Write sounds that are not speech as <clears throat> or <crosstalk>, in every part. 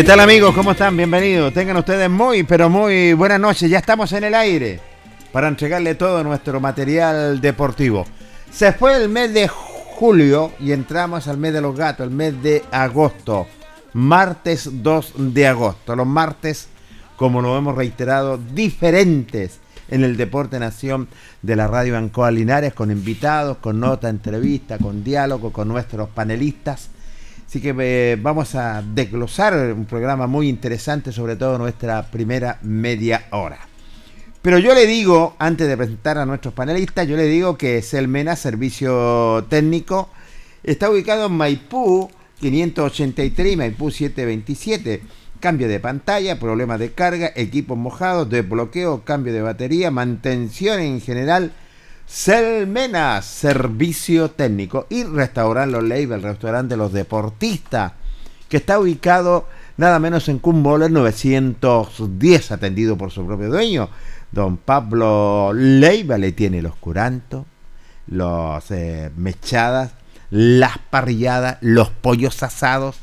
¿Qué tal amigos? ¿Cómo están? Bienvenidos. Tengan ustedes muy, pero muy buenas noches. Ya estamos en el aire para entregarle todo nuestro material deportivo. Se fue el mes de julio y entramos al mes de los gatos, el mes de agosto. Martes 2 de agosto. Los martes, como lo hemos reiterado, diferentes en el Deporte Nación de la Radio Ancoa Linares, con invitados, con nota, entrevista, con diálogo, con nuestros panelistas Así que eh, vamos a desglosar un programa muy interesante, sobre todo nuestra primera media hora. Pero yo le digo, antes de presentar a nuestros panelistas, yo le digo que Selmena Servicio Técnico está ubicado en Maipú 583 Maipú 727. Cambio de pantalla, problemas de carga, equipos mojados, desbloqueo, cambio de batería, mantención en general Selmena, servicio técnico. Y Restaurante Los Leibes, el restaurante de los deportistas, que está ubicado nada menos en Kumboller 910, atendido por su propio dueño. Don Pablo Leiva le tiene los curantos, los eh, mechadas, las parrilladas, los pollos asados.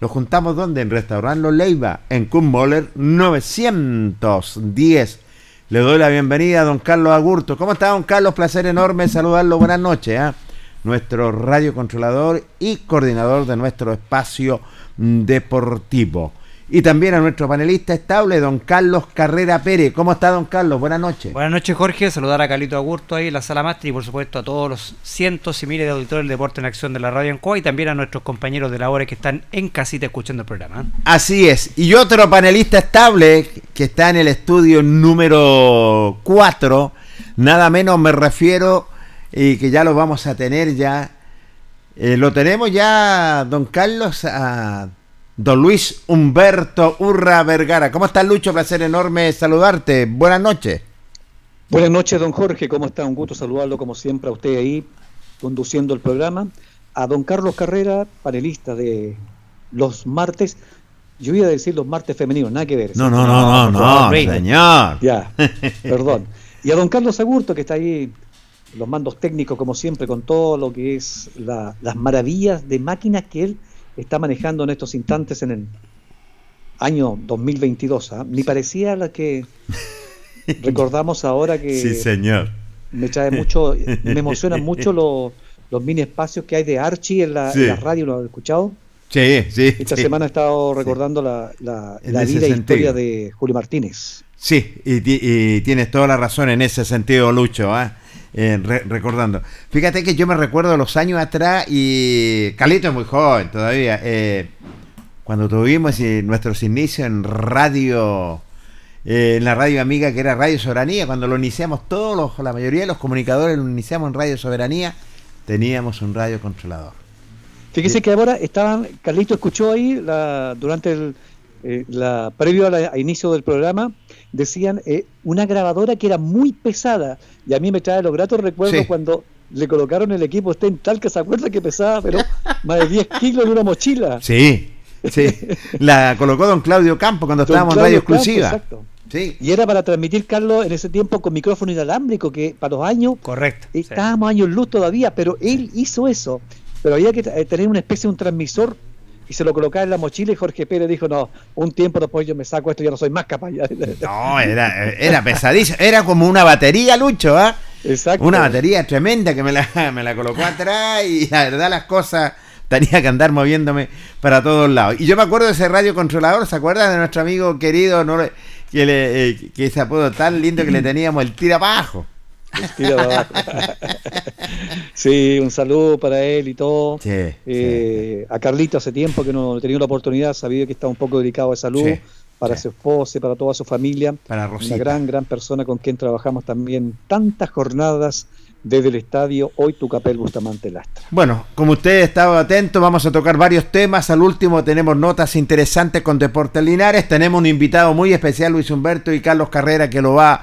Los juntamos donde? En Restaurante Los Leiva, en Kumboller 910 le doy la bienvenida a don Carlos Agurto. ¿Cómo está don Carlos? Placer enorme saludarlo. Buenas noches. ¿eh? Nuestro radiocontrolador y coordinador de nuestro espacio deportivo. Y también a nuestro panelista estable, don Carlos Carrera Pérez. ¿Cómo está, don Carlos? Buenas noches. Buenas noches, Jorge. Saludar a Carlito Agurto ahí en la sala máster y, por supuesto, a todos los cientos y miles de auditores del deporte en acción de la radio en Coa y también a nuestros compañeros de la hora que están en casita escuchando el programa. ¿eh? Así es. Y otro panelista estable que está en el estudio número 4, nada menos me refiero y que ya lo vamos a tener ya. Eh, lo tenemos ya, don Carlos, a Don Luis Humberto Urra Vergara. ¿Cómo estás, Lucho? Placer enorme saludarte. Buenas noches. Buenas noches, don Jorge. ¿Cómo está? Un gusto saludarlo, como siempre, a usted ahí conduciendo el programa. A don Carlos Carrera, panelista de los martes. Yo iba a decir los martes femeninos, nada que ver. No, no, no, no, no, señor. Ya, <laughs> perdón. Y a don Carlos Agurto, que está ahí los mandos técnicos, como siempre, con todo lo que es las maravillas de máquinas que él está manejando en estos instantes en el año 2022. ¿ah? Ni parecía la que <laughs> recordamos ahora que... Sí, señor. Me trae mucho, me emocionan mucho los, los mini espacios que hay de Archie en la, radio, ¿lo has escuchado? Sí, sí. Esta sí. semana he estado recordando la, la, la vida e historia de Julio Martínez. Sí, y, y tienes toda la razón en ese sentido, Lucho, ¿ah? Eh, re- recordando. Fíjate que yo me recuerdo los años atrás y Calito es muy joven todavía. eh, cuando tuvimos eh, nuestros inicios en radio, eh, en la radio amiga que era Radio Soberanía, cuando lo iniciamos todos, los, la mayoría de los comunicadores lo iniciamos en Radio Soberanía, teníamos un radio controlador. Fíjese que ahora estaban, Carlito escuchó ahí la, durante el la, previo a la- a inicio del programa, decían eh, una grabadora que era muy pesada y a mí me trae los gratos recuerdos Sí. cuando le colocaron el equipo Sten tal que se acuerda que pesaba, pero <laughs> más de 10 kilos en una mochila. Sí, sí. La colocó don Claudio Campo cuando Don estábamos en Radio Campo, Exclusiva. exacto. Sí. Y era para transmitir, Carlos, en ese tiempo con micrófono inalámbrico, que para los años Correcto. sí. estábamos años luz todavía, pero él hizo eso. Pero había que eh, tener una especie de un transmisor y se lo colocaba en la mochila y Jorge Pérez dijo, no, un tiempo después yo me saco esto, ya no soy más capaz. ya". <laughs> No, era, era pesadísimo. Era como una batería, Lucho, ¿ah? Exacto. Una batería tremenda que me la, me la colocó atrás y la verdad las cosas tenía que andar moviéndome para todos lados. Y yo me acuerdo de ese radio controlador, ¿se acuerdan de nuestro amigo querido no que, le, eh, que ese apodo tan lindo que le teníamos, el tira abajo? <laughs> Sí, un saludo para él y todo. Sí, Eh, A Carlito hace tiempo que no he tenido la oportunidad, sabía que estaba un poco delicado de salud, Sí, para su esposa y para toda su familia. Para Rosita. Una gran, gran persona con quien trabajamos también tantas jornadas desde el estadio Hoy Tucapel Bustamante Lastra. Bueno, como usted estaba atento, vamos a tocar varios temas. Al último tenemos notas interesantes con Deportes Linares. Tenemos un invitado muy especial, Luis Humberto y Carlos Carrera, que lo va a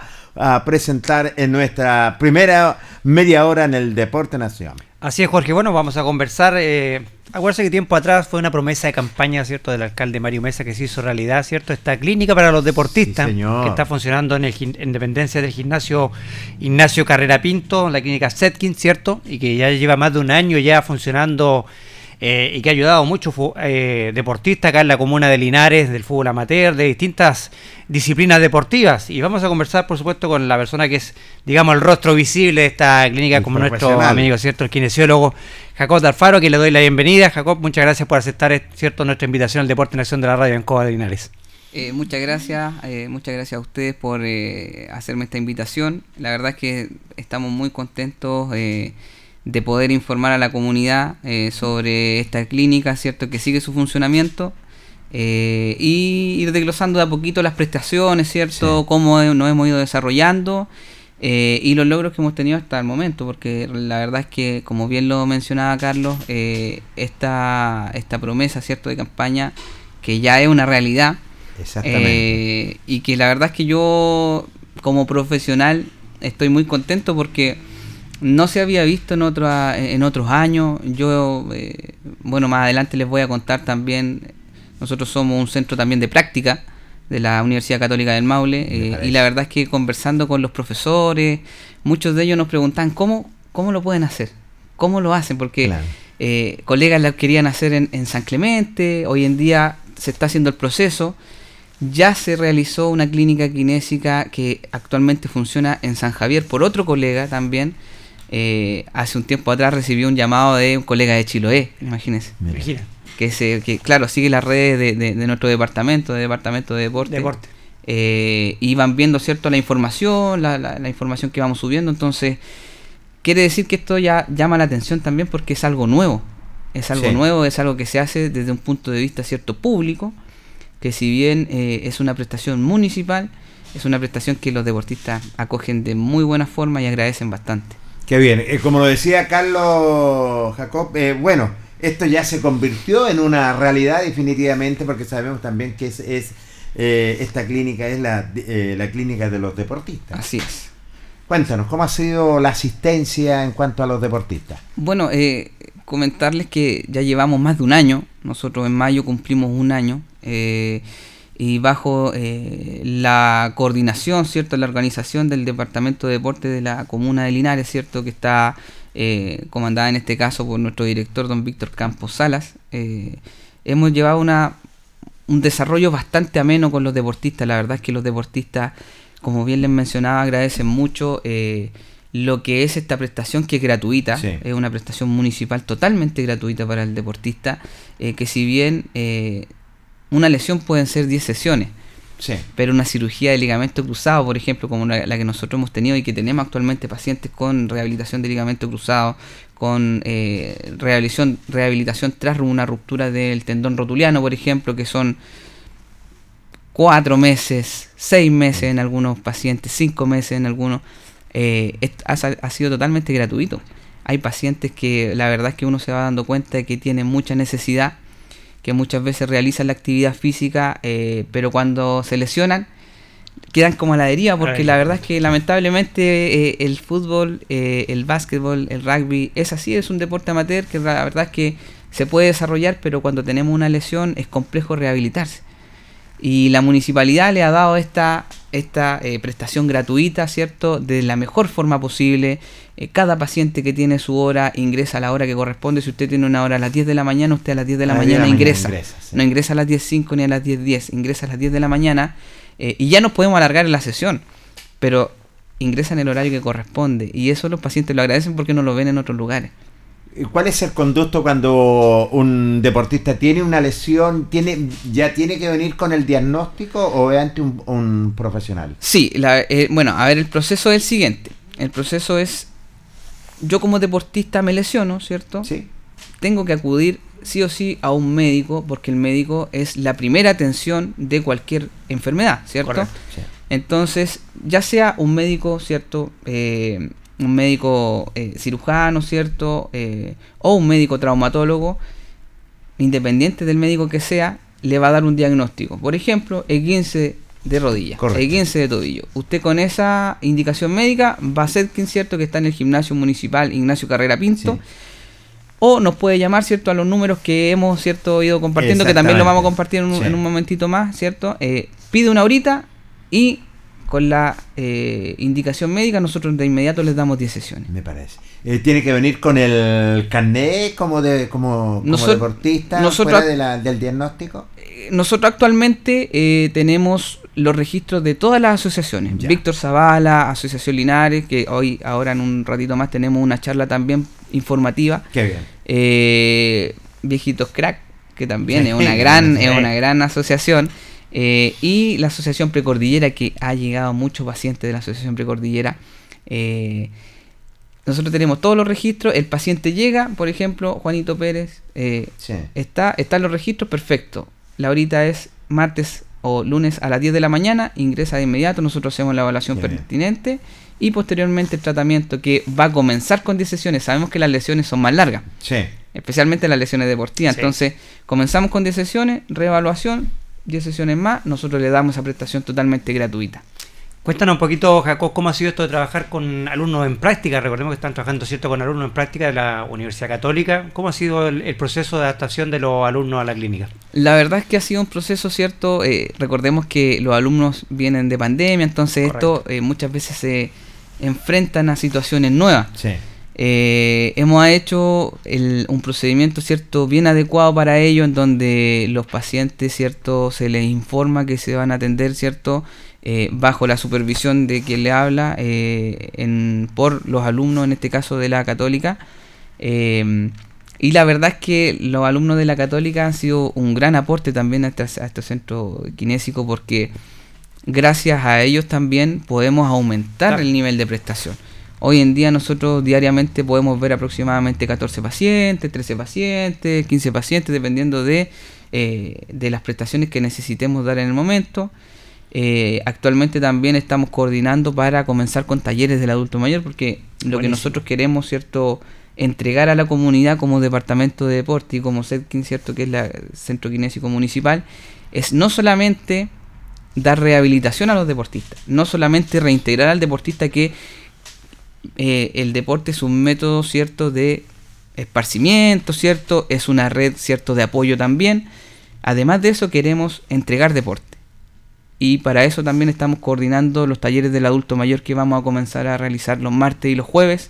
presentar en nuestra primera media hora en el Deporte Nacional. Así es, Jorge. Bueno, vamos a conversar. Eh, acuérdense que tiempo atrás fue una promesa de campaña, ¿cierto?, del alcalde Mario Mesa que se hizo realidad, ¿cierto? Esta clínica para los deportistas Sí, que está funcionando en, el, en dependencia del gimnasio Ignacio Carrera Pinto, la clínica Setkin, ¿cierto? Y que ya lleva más de un año ya funcionando eh, y que ha ayudado a muchos eh, deportistas acá en la comuna de Linares, del fútbol amateur, de distintas disciplinas deportivas. Y vamos a conversar, por supuesto, con la persona que es, digamos, el rostro visible de esta clínica, El como nuestro amigo, ¿cierto? El kinesiólogo Jacob D'Alfaro, que le doy la bienvenida. Jacob, muchas gracias por aceptar, eh, ¿cierto?, nuestra invitación al Deporte en Acción de la Radio en Coba de Linares. Eh, muchas gracias, eh, muchas gracias a ustedes por eh, hacerme esta invitación. La verdad es que estamos muy contentos eh, de poder informar a la comunidad eh, sobre esta clínica, cierto, que sigue su funcionamiento eh, y ir desglosando de a poquito las prestaciones, cierto, Sí. cómo nos hemos ido desarrollando eh, y los logros que hemos tenido hasta el momento, porque la verdad es que, como bien lo mencionaba Carlos, eh, esta, esta promesa, cierto, de campaña que ya es una realidad. Exactamente. Y que la verdad es que yo, como profesional, estoy muy contento porque no se había visto en, otra- en otros años. Yo, eh, bueno, más adelante les voy a contar también. Nosotros somos un centro también de práctica de la Universidad Católica del Maule. eh, y la verdad es que conversando con los profesores, muchos de ellos nos preguntan cómo, cómo lo pueden hacer, cómo lo hacen, porque Claro. eh, colegas la querían hacer en, en San Clemente, hoy en día se está haciendo el proceso. Ya se realizó una clínica kinésica que actualmente funciona en San Javier por otro colega también. Eh, hace un tiempo atrás recibió un llamado de un colega de Chiloé, imagínense. Mira. Que, se, que claro, sigue las redes de, de- de nuestro departamento, de departamento de deporte. deporte. Eh, y van viendo cierto la información, la, la- la información que vamos subiendo. Entonces, quiere decir que esto ya llama la atención también porque es algo nuevo. Es algo Sí. nuevo, es algo que se hace desde un punto de vista cierto público, que si bien eh, es una prestación municipal, es una prestación que los deportistas acogen de muy buena forma y agradecen bastante. Qué bien. Eh, como lo decía Carlos Jacob, eh, bueno, esto ya se convirtió en una realidad definitivamente porque sabemos también que es, es, eh, esta clínica es la, la clínica de los deportistas. Así es. Cuéntanos, ¿cómo ha sido la asistencia en cuanto a los deportistas? Bueno, eh, comentarles que ya llevamos más de un año, nosotros en mayo cumplimos un año, eh, y bajo eh, la coordinación, ¿cierto?, la organización del Departamento de Deporte de la Comuna de Linares, ¿cierto?, que está eh, comandada en este caso por nuestro director, don Víctor Campos Salas, eh, hemos llevado una, un desarrollo bastante ameno con los deportistas, la verdad es que los deportistas, como bien les mencionaba, agradecen mucho. eh, lo que es esta prestación que es gratuita, Sí. es una prestación municipal totalmente gratuita para el deportista, eh, que si bien eh, una lesión pueden ser 10 sesiones, Sí. pero una cirugía de ligamento cruzado, por ejemplo, como la, la que nosotros hemos tenido y que tenemos actualmente pacientes con rehabilitación de ligamento cruzado, con eh, rehabilitación, rehabilitación tras una ruptura del tendón rotuliano, por ejemplo, que son cuatro meses, seis meses en algunos pacientes, cinco meses en algunos, eh, ha, ha sido totalmente gratuito. Hay pacientes que la verdad es que uno se va dando cuenta de que tienen mucha necesidad, que muchas veces realizan la actividad física, eh, pero cuando se lesionan quedan como a la deriva, porque Ay. la verdad es que lamentablemente eh, el fútbol, eh, el básquetbol, el rugby es así, es un deporte amateur que la verdad es que se puede desarrollar, pero cuando tenemos una lesión es complejo rehabilitarse. Y la municipalidad le ha dado esta, esta eh, prestación gratuita, ¿cierto? De la mejor forma posible. Eh, cada paciente que tiene su hora ingresa a la hora que corresponde. Si usted tiene una hora a las 10 de la mañana, usted a las 10 de la 10 de mañana ingresa. sí. No ingresa a las 10.05 ni a las 10.10, ingresa a las 10 de la mañana eh, y ya nos podemos alargar en la sesión. Pero ingresa en el horario que corresponde. Y eso los pacientes lo agradecen porque no lo ven en otros lugares. ¿Y ¿Cuál es el conducto cuando un deportista tiene una lesión? ¿Tiene, ¿Ya tiene que venir con el diagnóstico o es ante un, un profesional? Sí, la- eh, bueno, a ver, el proceso es el siguiente. El proceso es, yo como deportista me lesiono, ¿cierto? Sí. Tengo que acudir sí o sí a un médico porque el médico es la primera atención de cualquier enfermedad, ¿cierto? Correcto. sí. Entonces, ya sea un médico, ¿cierto? Eh, un médico eh, cirujano, ¿cierto? Eh, o un médico traumatólogo, independiente del médico que sea, le va a dar un diagnóstico. Por ejemplo, el 15 de rodilla, Correcto. el 15 de tobillo. Usted con esa indicación médica va a ser quien cierto que está en el gimnasio municipal Ignacio Carrera Pinto. Sí. O nos puede llamar, ¿cierto? A los números que hemos, ¿cierto? Ido compartiendo, que también lo vamos a compartir en un, Sí. en un momentito más, ¿cierto? Eh, pide una horita y con la eh, indicación médica nosotros de inmediato les damos 10 sesiones. Me parece. Eh, ¿Tiene que venir con el carnet como, de, como, como deportista nosotros- fuera de la- del diagnóstico? Eh, Nosotros actualmente eh, tenemos los registros de todas las asociaciones. Ya. Víctor Zavala, Asociación Linares, que hoy, ahora en un ratito más tenemos una charla también informativa. Qué bien. eh, Viejitos Crack, que también Sí, es una <laughs> gran, es una gran asociación. Eh, y la Asociación Precordillera, que ha llegado muchos pacientes de la Asociación Precordillera. eh, nosotros tenemos todos los registros. El paciente llega, por ejemplo, Juanito Pérez, eh, Sí. está, están los registros, perfecto. La horita es martes o lunes a las 10 de la mañana, ingresa de inmediato, nosotros hacemos la evaluación pertinente y posteriormente el tratamiento que va a comenzar con 10 sesiones. Sabemos que las lesiones son más largas Sí. especialmente las lesiones deportivas. Sí. Entonces, comenzamos con 10 sesiones, reevaluación, 10 sesiones más, nosotros le damos esa prestación totalmente gratuita. Cuéntanos un poquito, Jacob, cómo ha sido esto de trabajar con alumnos en práctica. Recordemos que están trabajando cierto con alumnos en práctica de la Universidad Católica. ¿Cómo ha sido el, el proceso de adaptación de los alumnos a la clínica? La verdad es que ha sido un proceso cierto, eh, recordemos que los alumnos vienen de pandemia, entonces esto eh, muchas veces se enfrentan a situaciones nuevas. Sí. Eh, hemos hecho el- un procedimiento cierto bien adecuado para ello en donde los pacientes cierto se les informa que se van a atender cierto Eh, bajo la supervisión de quien le habla eh, en- por los alumnos en este caso de la católica Eh, y la verdad es que los alumnos de la católica han sido un gran aporte también a este, a este centro kinésico porque gracias a ellos también podemos aumentar Claro. el nivel de prestación. Hoy en día nosotros diariamente podemos ver aproximadamente 14 pacientes, 13 pacientes, 15 pacientes, dependiendo de, eh, de las prestaciones que necesitemos dar en el momento. Eh, actualmente también estamos coordinando para comenzar con talleres del adulto mayor, porque lo que nosotros queremos, ¿cierto? entregar a la comunidad como departamento de deporte y como SEDKIN, ¿cierto? que es la Centro Kinésico Municipal, es no solamente dar rehabilitación a los deportistas, no solamente reintegrar al deportista que eh, el deporte es un método cierto de esparcimiento, cierto, es una red cierto de apoyo también. Además de eso queremos entregar deporte. Y para eso también estamos coordinando los talleres del adulto mayor que vamos a comenzar a realizar los martes y los jueves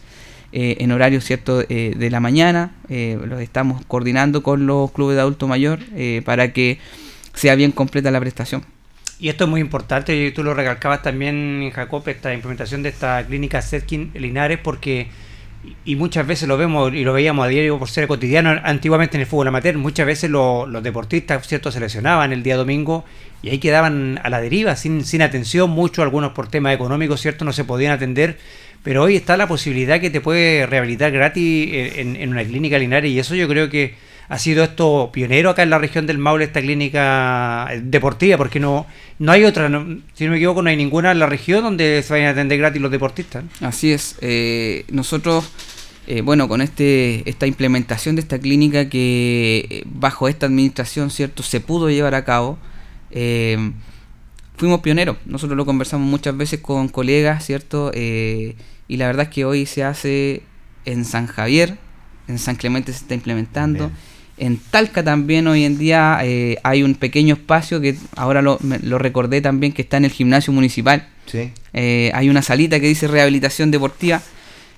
eh, en horario eh, de la mañana. Eh, los estamos coordinando con los clubes de adulto mayor para que sea bien completa la prestación. Y esto es muy importante, y tú lo recalcabas también, Jacob, esta implementación de esta clínica Setkin Linares, porque, y muchas veces lo vemos y lo veíamos a diario por ser cotidiano, antiguamente en el fútbol amateur, muchas veces los deportistas, ¿cierto?, se lesionaban el día domingo y ahí quedaban a la deriva, sin, sin atención, muchos, algunos por temas económicos, ¿cierto?, no se podían atender, pero hoy está la posibilidad que te puede rehabilitar gratis en, en una clínica Linares, y eso yo creo que ha sido esto pionero acá en la región del Maule, esta clínica eh, deportiva, porque no, no hay otra, si no me equivoco, no hay ninguna en la región donde se vayan a atender gratis los deportistas. Así es, eh, nosotros, eh, bueno, con este esta implementación de esta clínica que bajo esta administración, ¿cierto?, se pudo llevar a cabo, fuimos pioneros, nosotros lo conversamos muchas veces con colegas, ¿cierto?, y la verdad es que hoy se hace en San Javier, en San Clemente se está implementando. En Talca también hoy en día eh, hay un pequeño espacio que ahora lo, recordé también que está en el gimnasio municipal. Eh, hay una salita que dice rehabilitación deportiva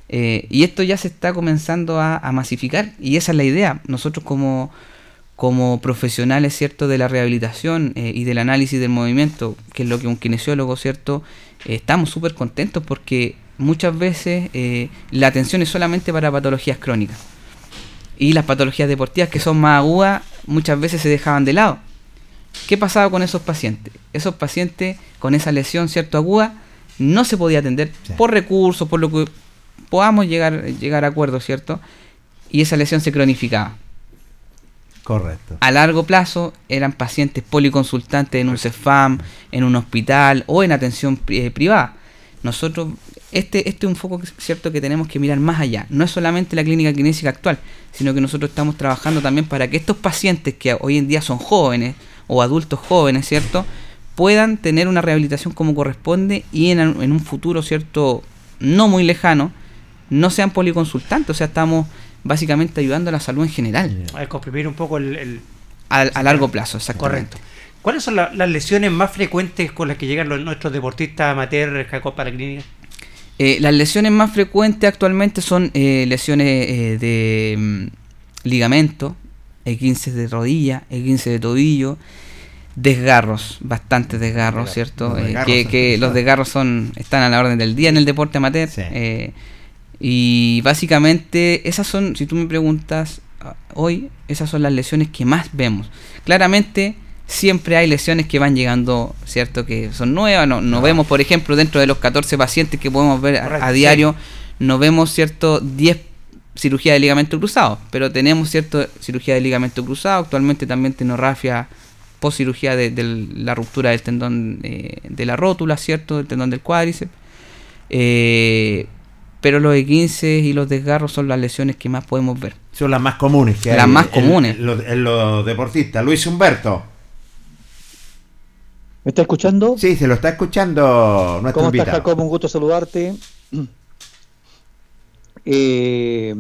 eh, y esto ya se está comenzando a, masificar y esa es la idea. Nosotros como, como profesionales cierto de la rehabilitación y del análisis del movimiento, que es lo que un kinesiólogo cierto, estamos súper contentos porque muchas veces la atención es solamente para patologías crónicas y las patologías deportivas que son más agudas muchas veces se dejaban de lado. ¿Qué pasaba con esos pacientes? Esos pacientes con esa lesión cierto aguda no se podía atender por recursos, por lo que podamos llegar, llegar a acuerdo, ¿cierto? Y esa lesión se cronificaba. Correcto. A largo plazo eran pacientes policonsultantes en un CEFAM, en un hospital o en atención eh, privada. Nosotros este, este es un foco cierto que tenemos que mirar más allá. No es solamente la clínica kinésica actual, sino que nosotros estamos trabajando también para que estos pacientes que hoy en día son jóvenes o adultos jóvenes, ¿cierto? puedan tener una rehabilitación como corresponde y en, un futuro, ¿cierto? No muy lejano, no sean policonsultantes, o sea, estamos básicamente ayudando a la salud en general. A comprimir un poco el... A, largo plazo, exactamente. Correcto. ¿Cuáles son las lesiones más frecuentes con las que llegan los, nuestros deportistas amateurs, para la clínica? Eh, las lesiones más frecuentes actualmente son eh, lesiones eh, de mm, ligamento, E15 de rodilla, E15 de tobillo, desgarros, bastantes desgarros, ¿cierto? que, los desgarros son están a la orden del día en el deporte amateur. y básicamente esas son, si tú me preguntas ah, hoy, esas son las lesiones que más vemos. Claramente siempre hay lesiones que van llegando, ¿cierto? Que son nuevas. No, no, vemos, por ejemplo, dentro de los 14 pacientes que podemos ver a, diario, no vemos, ¿cierto? 10 cirugía de ligamento cruzado, pero tenemos, ¿cierto? Cirugía de ligamento cruzado, actualmente también tenorrafia post cirugía de, la ruptura del tendón eh, de la rótula, ¿cierto? Del tendón del cuádriceps. Eh, pero los E15 y los desgarros son las lesiones que más podemos ver. Son las más comunes que Las más comunes. En, los deportistas. Luis Humberto. ¿Me está escuchando? Sí, se lo está escuchando nuestro ¿Cómo estás, Jacob? Un gusto saludarte. <clears throat> Eh,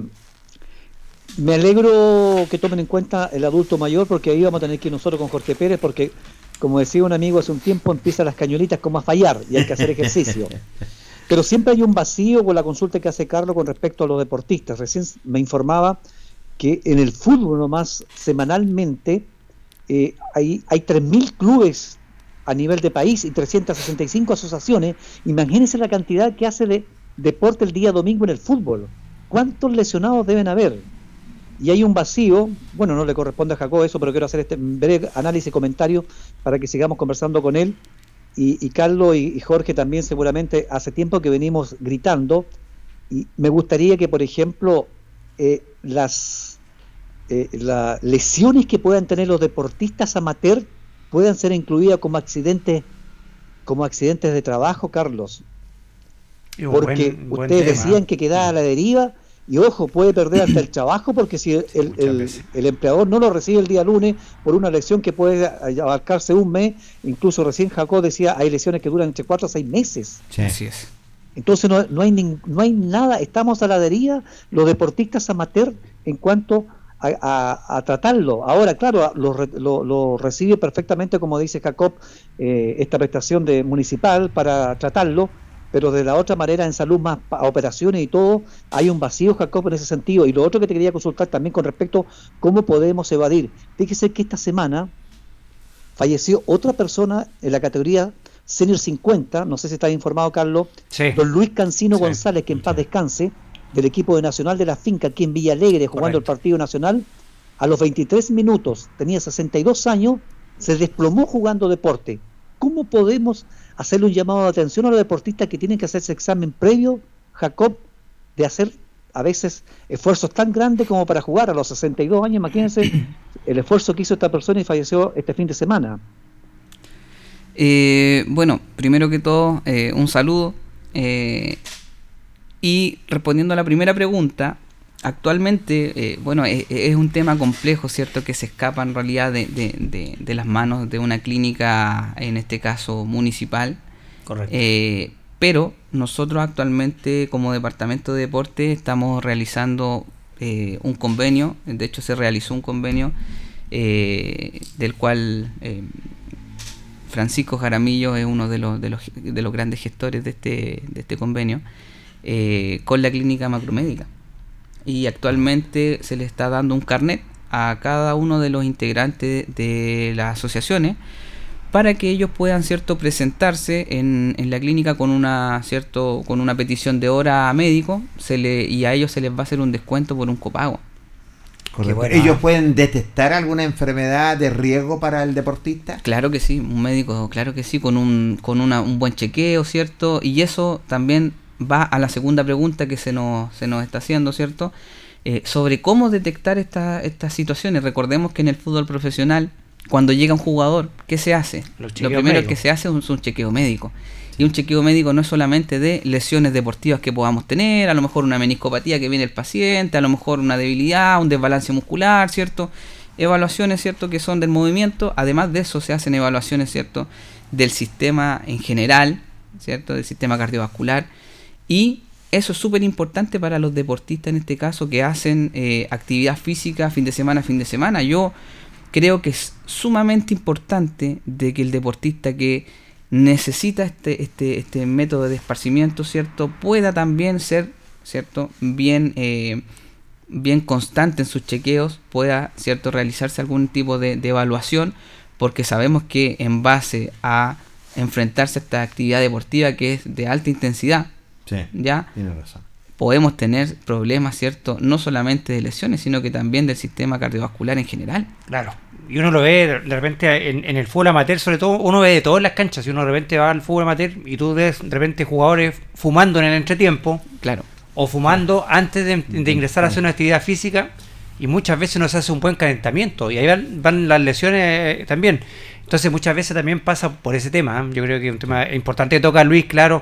me alegro que tomen en cuenta el adulto mayor porque ahí vamos a tener que ir nosotros con Jorge Pérez porque, como decía un amigo hace un tiempo, empiezan las cañonitas como a fallar y hay que hacer ejercicio. <laughs> Pero siempre hay un vacío con la consulta que hace Carlos con respecto a los deportistas. Recién me informaba que en el fútbol nomás semanalmente eh, hay, hay 3.000 clubes a nivel de país y 365 asociaciones, imagínense la cantidad que hace de deporte el día domingo en el fútbol. ¿Cuántos lesionados deben haber? Y hay un vacío, bueno, no le corresponde a Jacob eso, pero quiero hacer este breve análisis y comentario para que sigamos conversando con él. Y, Carlos y, Jorge también seguramente hace tiempo que venimos gritando y me gustaría que, por ejemplo, eh, las, eh, las lesiones que puedan tener los deportistas amateur puedan ser incluidas como accidentes como accidentes de trabajo, Carlos. Porque ustedes decían que quedaba a la deriva y ojo, puede perder hasta el trabajo porque si el, el, empleador no lo recibe el día lunes por una lesión que puede abarcarse un mes, incluso recién Jacob decía hay lesiones que duran entre cuatro a seis meses. Así es. Entonces no, no, hay no hay nada, estamos a la deriva los deportistas amateur en cuanto a, tratarlo. Ahora, claro, lo, recibe perfectamente, como dice Jacob, eh, esta prestación de municipal para tratarlo, pero de la otra manera en salud más operaciones y todo, hay un vacío, Jacob, en ese sentido. Y lo otro que te quería consultar también con respecto a cómo podemos evadir. Fíjese que esta semana falleció otra persona en la categoría Senior 50, no sé si está informado Carlos, Sí. don Luis Cancino Sí, González, que en paz descanse, del equipo de Nacional de la Finca aquí en Villa Alegre, jugando Correcto. el partido nacional, a los 23 minutos, tenía 62 años, se desplomó jugando deporte. ¿Cómo podemos hacerle un llamado de atención a los deportistas que tienen que hacerse examen previo, Jacob, de hacer a veces esfuerzos tan grandes como para jugar a los 62 años? Imagínense <clears throat> el esfuerzo que hizo esta persona y falleció este fin de semana. Eh, bueno, primero que todo, eh, un saludo. eh, y respondiendo a la primera pregunta, actualmente, eh, bueno, es, es un tema complejo, ¿cierto? Que se escapa en realidad de, de- de- de las manos de una clínica, en este caso municipal. Correcto. Eh, pero nosotros actualmente como Departamento de Deporte estamos realizando eh, un convenio, de hecho se realizó un convenio eh, del cual eh, Francisco Jaramillo es uno de los, de los, de los grandes gestores de este, de este convenio eh, con la clínica macromédica. Y actualmente se le está dando un carnet a cada uno de los integrantes de las asociaciones para que ellos puedan cierto presentarse en, en la clínica con una cierto con una petición de hora a médico se le y a ellos se les va a hacer un descuento por un copago bueno, ¿Ellos pueden detectar alguna enfermedad de riesgo para el deportista? claro que sí un médico claro que sí con un con una- un buen chequeo cierto y eso también va a la segunda pregunta que se nos se nos está haciendo cierto Eh, sobre cómo detectar esta- estas situaciones recordemos que en el fútbol profesional cuando llega un jugador qué se hace lo primero médicos. que se hace es un, es un chequeo médico Y un chequeo médico no es solamente de lesiones deportivas que podamos tener, a lo mejor una meniscopatía que viene el paciente, a lo mejor una debilidad, un desbalance muscular, ¿cierto? Evaluaciones, ¿cierto? Que son del movimiento. Además de eso se hacen evaluaciones, ¿cierto? Del sistema en general, ¿cierto? Del sistema cardiovascular. Y eso es súper importante para los deportistas en este caso que hacen eh, actividad física fin de semana, fin de semana. Yo creo que es sumamente importante de que el deportista que necesita este, este, este método de esparcimiento, ¿cierto? Pueda también ser, ¿cierto? Bien, eh, bien constante en sus chequeos, pueda, ¿cierto? Realizarse algún tipo de evaluación, porque sabemos que en base a enfrentarse a esta actividad deportiva que es de alta intensidad, Sí, ¿ya? tiene razón. Podemos tener problemas, ¿cierto? No solamente de lesiones, sino que también del sistema cardiovascular en general. Claro. Y uno lo ve de repente en, en el fútbol amateur, sobre todo, uno ve de todas las canchas. Si uno de repente va al fútbol amateur y tú ves de repente jugadores fumando en el entretiempo Claro. o fumando antes de, de ingresar a hacer una actividad física y muchas veces no se hace un buen calentamiento y ahí van, van las lesiones eh, también. Entonces muchas veces también pasa por ese tema. ¿eh? Yo creo que es un tema importante que toca Luis, claro.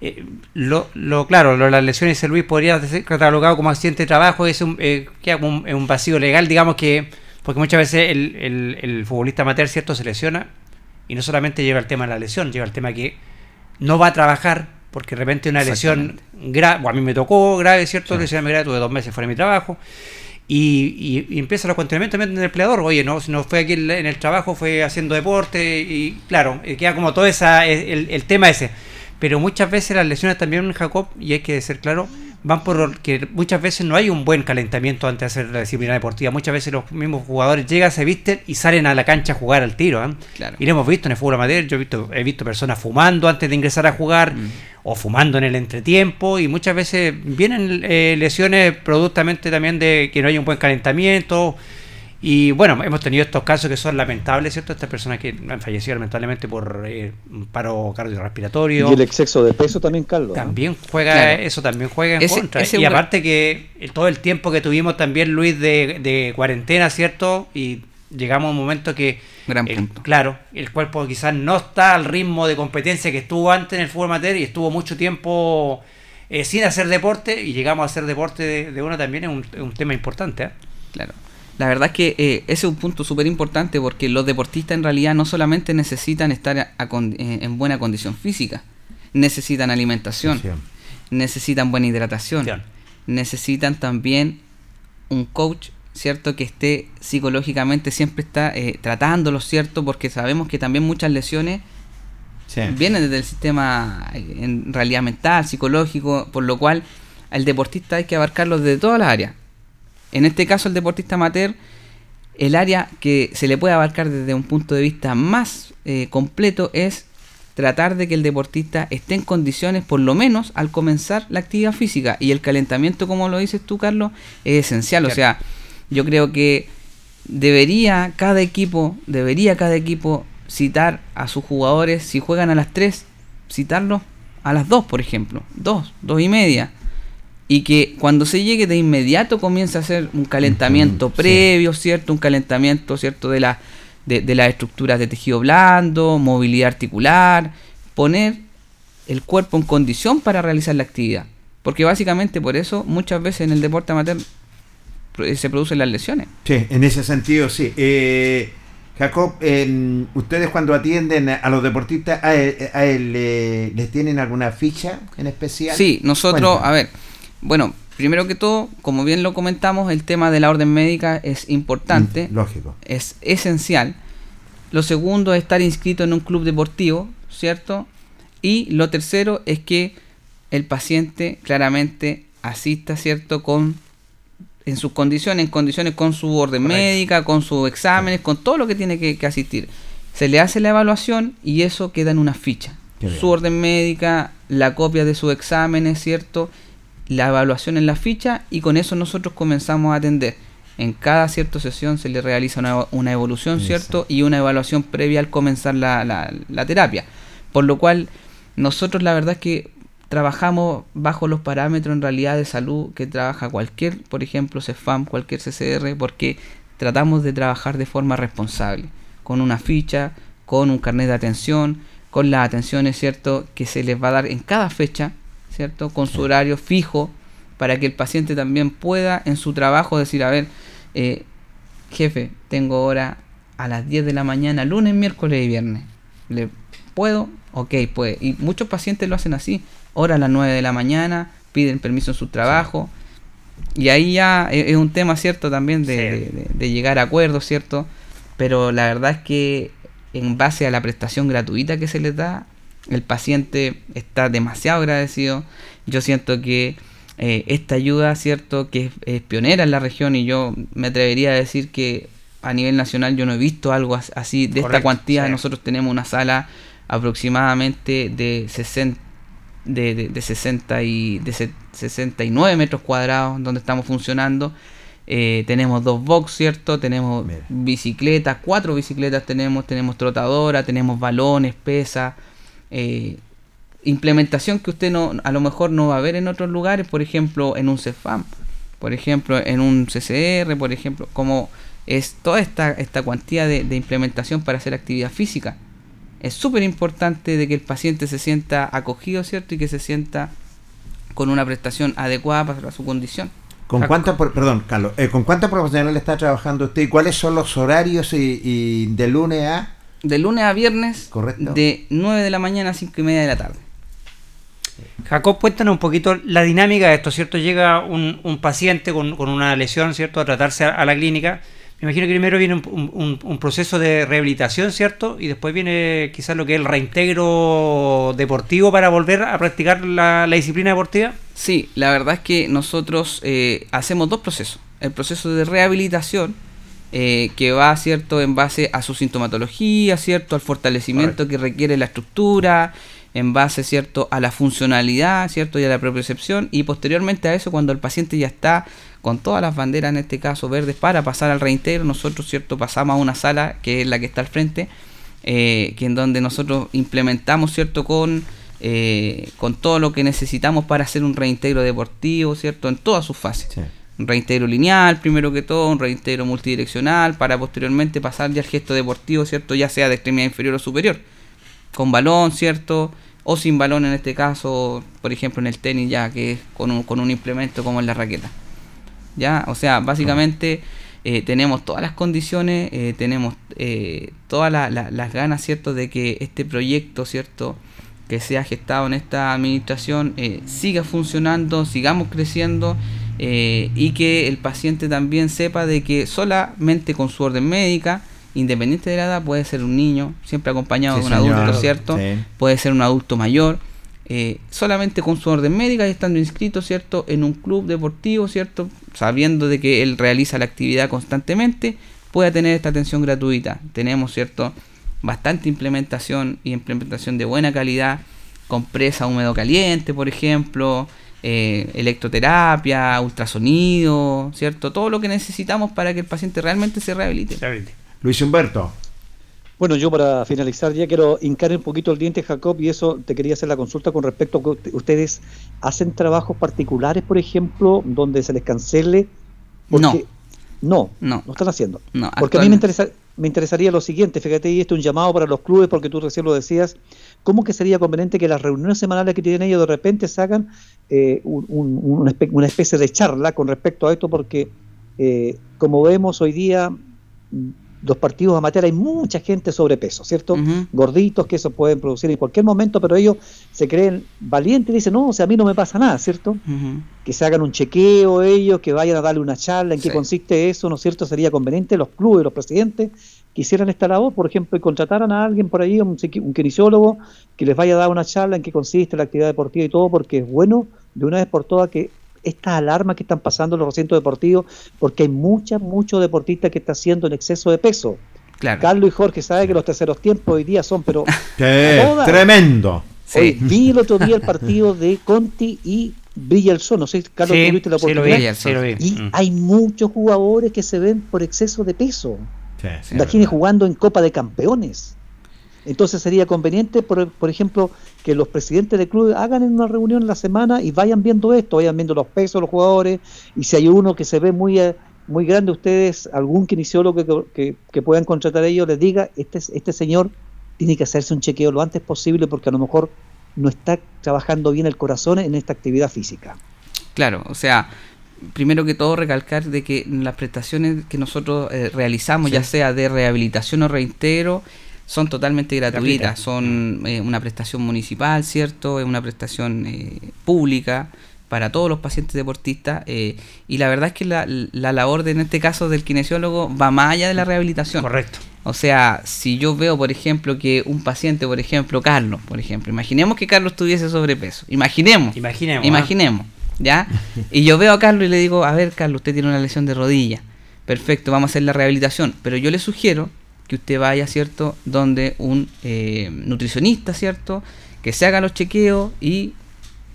Eh, lo, lo claro, lo, las lesiones de Luis podría ser catalogado como accidente de trabajo, es un, eh, queda como un, un vacío legal, digamos que, porque muchas veces el, el, el futbolista amateur, ¿cierto?, se lesiona y no solamente lleva el tema de la lesión, lleva el tema que no va a trabajar porque de repente una lesión grave, a mí me tocó grave, ¿cierto? Sí. Lesión grave, tuve dos meses fuera de mi trabajo. Y, y, y empieza los cuestionamientos también del empleador. Oye, no, si no fue aquí en en el trabajo, fue haciendo deporte. Y claro, eh, queda como todo esa, el, el tema ese. Pero muchas veces las lesiones también, Jacob, y hay que ser claro, van por que muchas veces no hay un buen calentamiento antes de hacer la disciplina deportiva. Muchas veces los mismos jugadores llegan, se visten y salen a la cancha a jugar al tiro. ¿eh? Claro. Y lo hemos visto en el fútbol amateur. Yo he visto, he visto personas fumando antes de ingresar a jugar Mm. o fumando en el entretiempo. Y muchas veces vienen eh, lesiones productamente también de que no hay un buen calentamiento. Y bueno, hemos tenido estos casos que son lamentables, ¿cierto? Estas personas que han fallecido lamentablemente por eh, un paro cardiorrespiratorio. Y el exceso de peso también, Carlos. También juega, Claro. eso también juega en Ese- contra. ese y un- aparte que eh, todo el tiempo que tuvimos también, Luis, de, de cuarentena, ¿cierto? Y llegamos a un momento que, Gran el- punto. claro, el cuerpo quizás no está al ritmo de competencia que estuvo antes en el fútbol amateur y estuvo mucho tiempo eh, sin hacer deporte y llegamos a hacer deporte de, de una también es un, es un tema importante. ¿eh? Claro. La verdad es que eh, ese es un punto súper importante porque los deportistas en realidad no solamente necesitan estar a- a con- eh, en buena condición física, necesitan alimentación, Sí. necesitan buena hidratación, necesitan también un coach, ¿cierto? Que esté psicológicamente, siempre está eh, tratándolos, ¿cierto? Porque sabemos que también muchas lesiones Sí. vienen desde el sistema eh, en realidad mental, psicológico, por lo cual al deportista hay que abarcarlo desde todas las áreas. En este caso el deportista amateur el área que se le puede abarcar desde un punto de vista más eh, completo es tratar de que el deportista esté en condiciones, por lo menos al comenzar la actividad física. Y el calentamiento, como lo dices tú, Carlos, es esencial. O sea, yo creo que debería cada equipo, debería cada equipo citar a sus jugadores, si juegan a las 3, citarlos a las 2, por ejemplo. 2, 2 y media. Y que cuando se llegue de inmediato comience a hacer un calentamiento previo, ¿cierto? Un calentamiento, ¿cierto? De, la, de, de las estructuras de tejido blando, movilidad articular, poner el cuerpo en condición para realizar la actividad. Porque básicamente por eso muchas veces en el deporte amateur se producen las lesiones. Sí, en ese sentido sí. Eh, Jacob, eh, ustedes cuando atienden a los deportistas, ¿a a él eh, les tienen alguna ficha en especial? Sí, nosotros, a ver, bueno, primero que todo, como bien lo comentamos, el tema de la orden médica es importante. Mm, lógico. Es esencial. Lo segundo es estar inscrito en un club deportivo, ¿cierto? Y lo tercero es que el paciente claramente asista, ¿cierto? Con en sus condiciones, en condiciones con su orden médica, con sus exámenes, con todo lo que tiene que, asistir. Se le hace la evaluación y eso queda en una ficha. Su orden médica, la copia de sus exámenes, ¿cierto? La evaluación en la ficha y con eso nosotros comenzamos a atender. En cada cierta sesión se le realiza una, evolución, ¿cierto? Y una evaluación previa al comenzar la, la, la terapia. Por lo cual, nosotros la verdad es que trabajamos bajo los parámetros en realidad de salud que trabaja cualquier, por ejemplo, CEFAM, cualquier CCR, porque tratamos de trabajar de forma responsable, con una ficha, con un carnet de atención, con las atenciones, ¿cierto?, que se les va a dar en cada fecha, ¿cierto?, con su horario fijo, para que el paciente también pueda en su trabajo decir, a ver, eh, jefe, tengo hora a las 10 de la mañana, lunes, miércoles y viernes. ¿Le puedo? Ok, pues. Y muchos pacientes lo hacen así hora a las 9 de la mañana, piden permiso en su trabajo. Y ahí ya es, un tema, ¿cierto? También de, llegar a acuerdos, ¿cierto? Pero la verdad es que en base a la prestación gratuita que se les da, el paciente está demasiado agradecido. Yo siento que eh, esta ayuda, ¿cierto? Que es, pionera en la región y yo me atrevería a decir que a nivel nacional yo no he visto algo así de esta cuantía. Nosotros tenemos una sala aproximadamente de 60 de, de, 60 y, de 69 metros cuadrados donde estamos funcionando. Eh, tenemos dos box, ¿cierto? Tenemos bicicletas, cuatro bicicletas tenemos, tenemos trotadora, tenemos balones, pesas, eh, implementación que usted no, a lo mejor no va a ver en otros lugares, por ejemplo en un CEFAM, por ejemplo en un CCR, por ejemplo, como es toda esta, esta cuantía de, de implementación para hacer actividad física es súper importante de que el paciente se sienta acogido, ¿cierto? Y que se sienta con una prestación adecuada para su condición. ¿Con cuántos, perdón, Carlos, eh, ¿con cuántos profesionales está trabajando usted y cuáles son los horarios y, de lunes a? De lunes a viernes, Correcto. de 9 de la mañana a 5 y media de la tarde. Jacob, cuéntanos un poquito la dinámica de esto, ¿cierto? Llega un, un paciente con, con, una lesión, ¿cierto? A tratarse a la clínica me imagino que primero viene un, proceso de rehabilitación, ¿cierto? Y después viene quizás lo que es el reintegro deportivo para volver a practicar la, disciplina deportiva. Sí, la verdad es que nosotros eh, hacemos dos procesos. El proceso de rehabilitación, eh, que va, ¿cierto?, en base a su sintomatología, ¿cierto?, al fortalecimiento que requiere la estructura, en base, ¿cierto?, a la funcionalidad, ¿cierto?, y a la propiocepción, y posteriormente a eso, cuando el paciente ya está con todas las banderas, en este caso verdes, para pasar al reintegro, nosotros, ¿cierto?, pasamos a una sala, que es la que está al frente, eh, que en donde nosotros implementamos, ¿cierto?, con, eh, con todo lo que necesitamos para hacer un reintegro deportivo, ¿cierto?, en todas sus fases. Un reintegro lineal, primero que todo, un reintegro multidireccional, para posteriormente pasar ya al gesto deportivo, ¿cierto?, ya sea de extremidad inferior o superior con balón, ¿cierto? O sin balón en este caso, por ejemplo en el tenis ya, que es con un, con un implemento como en la raqueta. ¿Ya? O sea, básicamente eh, tenemos todas las condiciones, eh, tenemos eh, todas las ganas, ¿cierto? De que este proyecto, ¿cierto? Que se ha gestado en esta administración siga funcionando, sigamos creciendo y que el paciente también sepa de que solamente con su orden médica, independiente de la edad, puede ser un niño, siempre acompañado de un adulto, ¿cierto? Puede ser un adulto mayor, eh, solamente con su orden médica y estando inscrito, ¿cierto? En un club deportivo, ¿cierto? Sabiendo de que él realiza la actividad constantemente, pueda tener esta atención gratuita. Tenemos, ¿cierto? Bastante implementación y implementación de buena calidad, con presa húmedo caliente, por ejemplo, eh, electroterapia, ultrasonido, ¿cierto? Todo lo que necesitamos para que el paciente realmente se rehabilite. Luis Humberto. Bueno, yo para finalizar ya quiero hincar un poquito el diente, Jacob, y eso te quería hacer la consulta con respecto a que ustedes hacen trabajos particulares, por ejemplo, donde se les cancele. no. No, no, no están haciendo. No, porque a mí me, interesa, me interesaría lo siguiente, fíjate, y esto es un llamado para los clubes, porque tú recién lo decías, ¿cómo que sería conveniente que las reuniones semanales que tienen ellos de repente se hagan eh, una especie de charla con respecto a esto? Porque, eh, como vemos hoy día, los partidos amateurs hay mucha gente sobrepeso, ¿cierto? Gorditos que eso pueden producir en cualquier momento, pero ellos se creen valientes y dicen, no, o sea, a mí no me pasa nada, ¿cierto? Que se hagan un chequeo ellos, que vayan a darle una charla, en qué consiste eso, ¿no es cierto? Sería conveniente los clubes, los presidentes, que hicieran esta labor, por ejemplo, y contrataran a alguien por ahí, un, un kinesiólogo, que les vaya a dar una charla en qué consiste la actividad deportiva y todo, porque es bueno de una vez por todas que estas alarmas que están pasando en los recintos deportivos, porque hay muchas, muchos deportistas que están haciendo en exceso de peso. Claro. Carlos y Jorge saben que los terceros tiempos hoy día son, pero <laughs> tremendo. vi el otro día el partido de Conti y Brilla el Sol, no sé, Carlos, sí, tuviste la oportunidad. Sí, lo vi, Y mm. hay muchos jugadores que se ven por exceso de peso. Sí, Imagínense jugando en Copa de Campeones. Entonces sería conveniente, por, por ejemplo, que los presidentes de club hagan en una reunión en la semana y vayan viendo esto, vayan viendo los pesos de los jugadores y si hay uno que se ve muy eh, muy grande, ustedes, algún kinesiólogo que, que, puedan contratar a ellos, les diga, este, este señor tiene que hacerse un chequeo lo antes posible porque a lo mejor no está trabajando bien el corazón en esta actividad física. Claro, o sea, primero que todo recalcar de que las prestaciones que nosotros eh, realizamos, ya sea de rehabilitación o reintegro, son totalmente gratuitas, son eh, una prestación municipal, ¿cierto? Es una prestación eh, pública para todos los pacientes deportistas eh, y la verdad es que la, la, labor de, en este caso del kinesiólogo va más allá de la rehabilitación. Correcto. O sea, si yo veo, por ejemplo, que un paciente, por ejemplo, Carlos, por ejemplo, imaginemos que Carlos tuviese sobrepeso, imaginemos, imaginemos, ¿ah? imaginemos, ¿ya? <laughs> y yo veo a Carlos y le digo, a ver, Carlos, usted tiene una lesión de rodilla, perfecto, vamos a hacer la rehabilitación, pero yo le sugiero que usted vaya, ¿cierto?, donde un eh, nutricionista, ¿cierto?, que se haga los chequeos y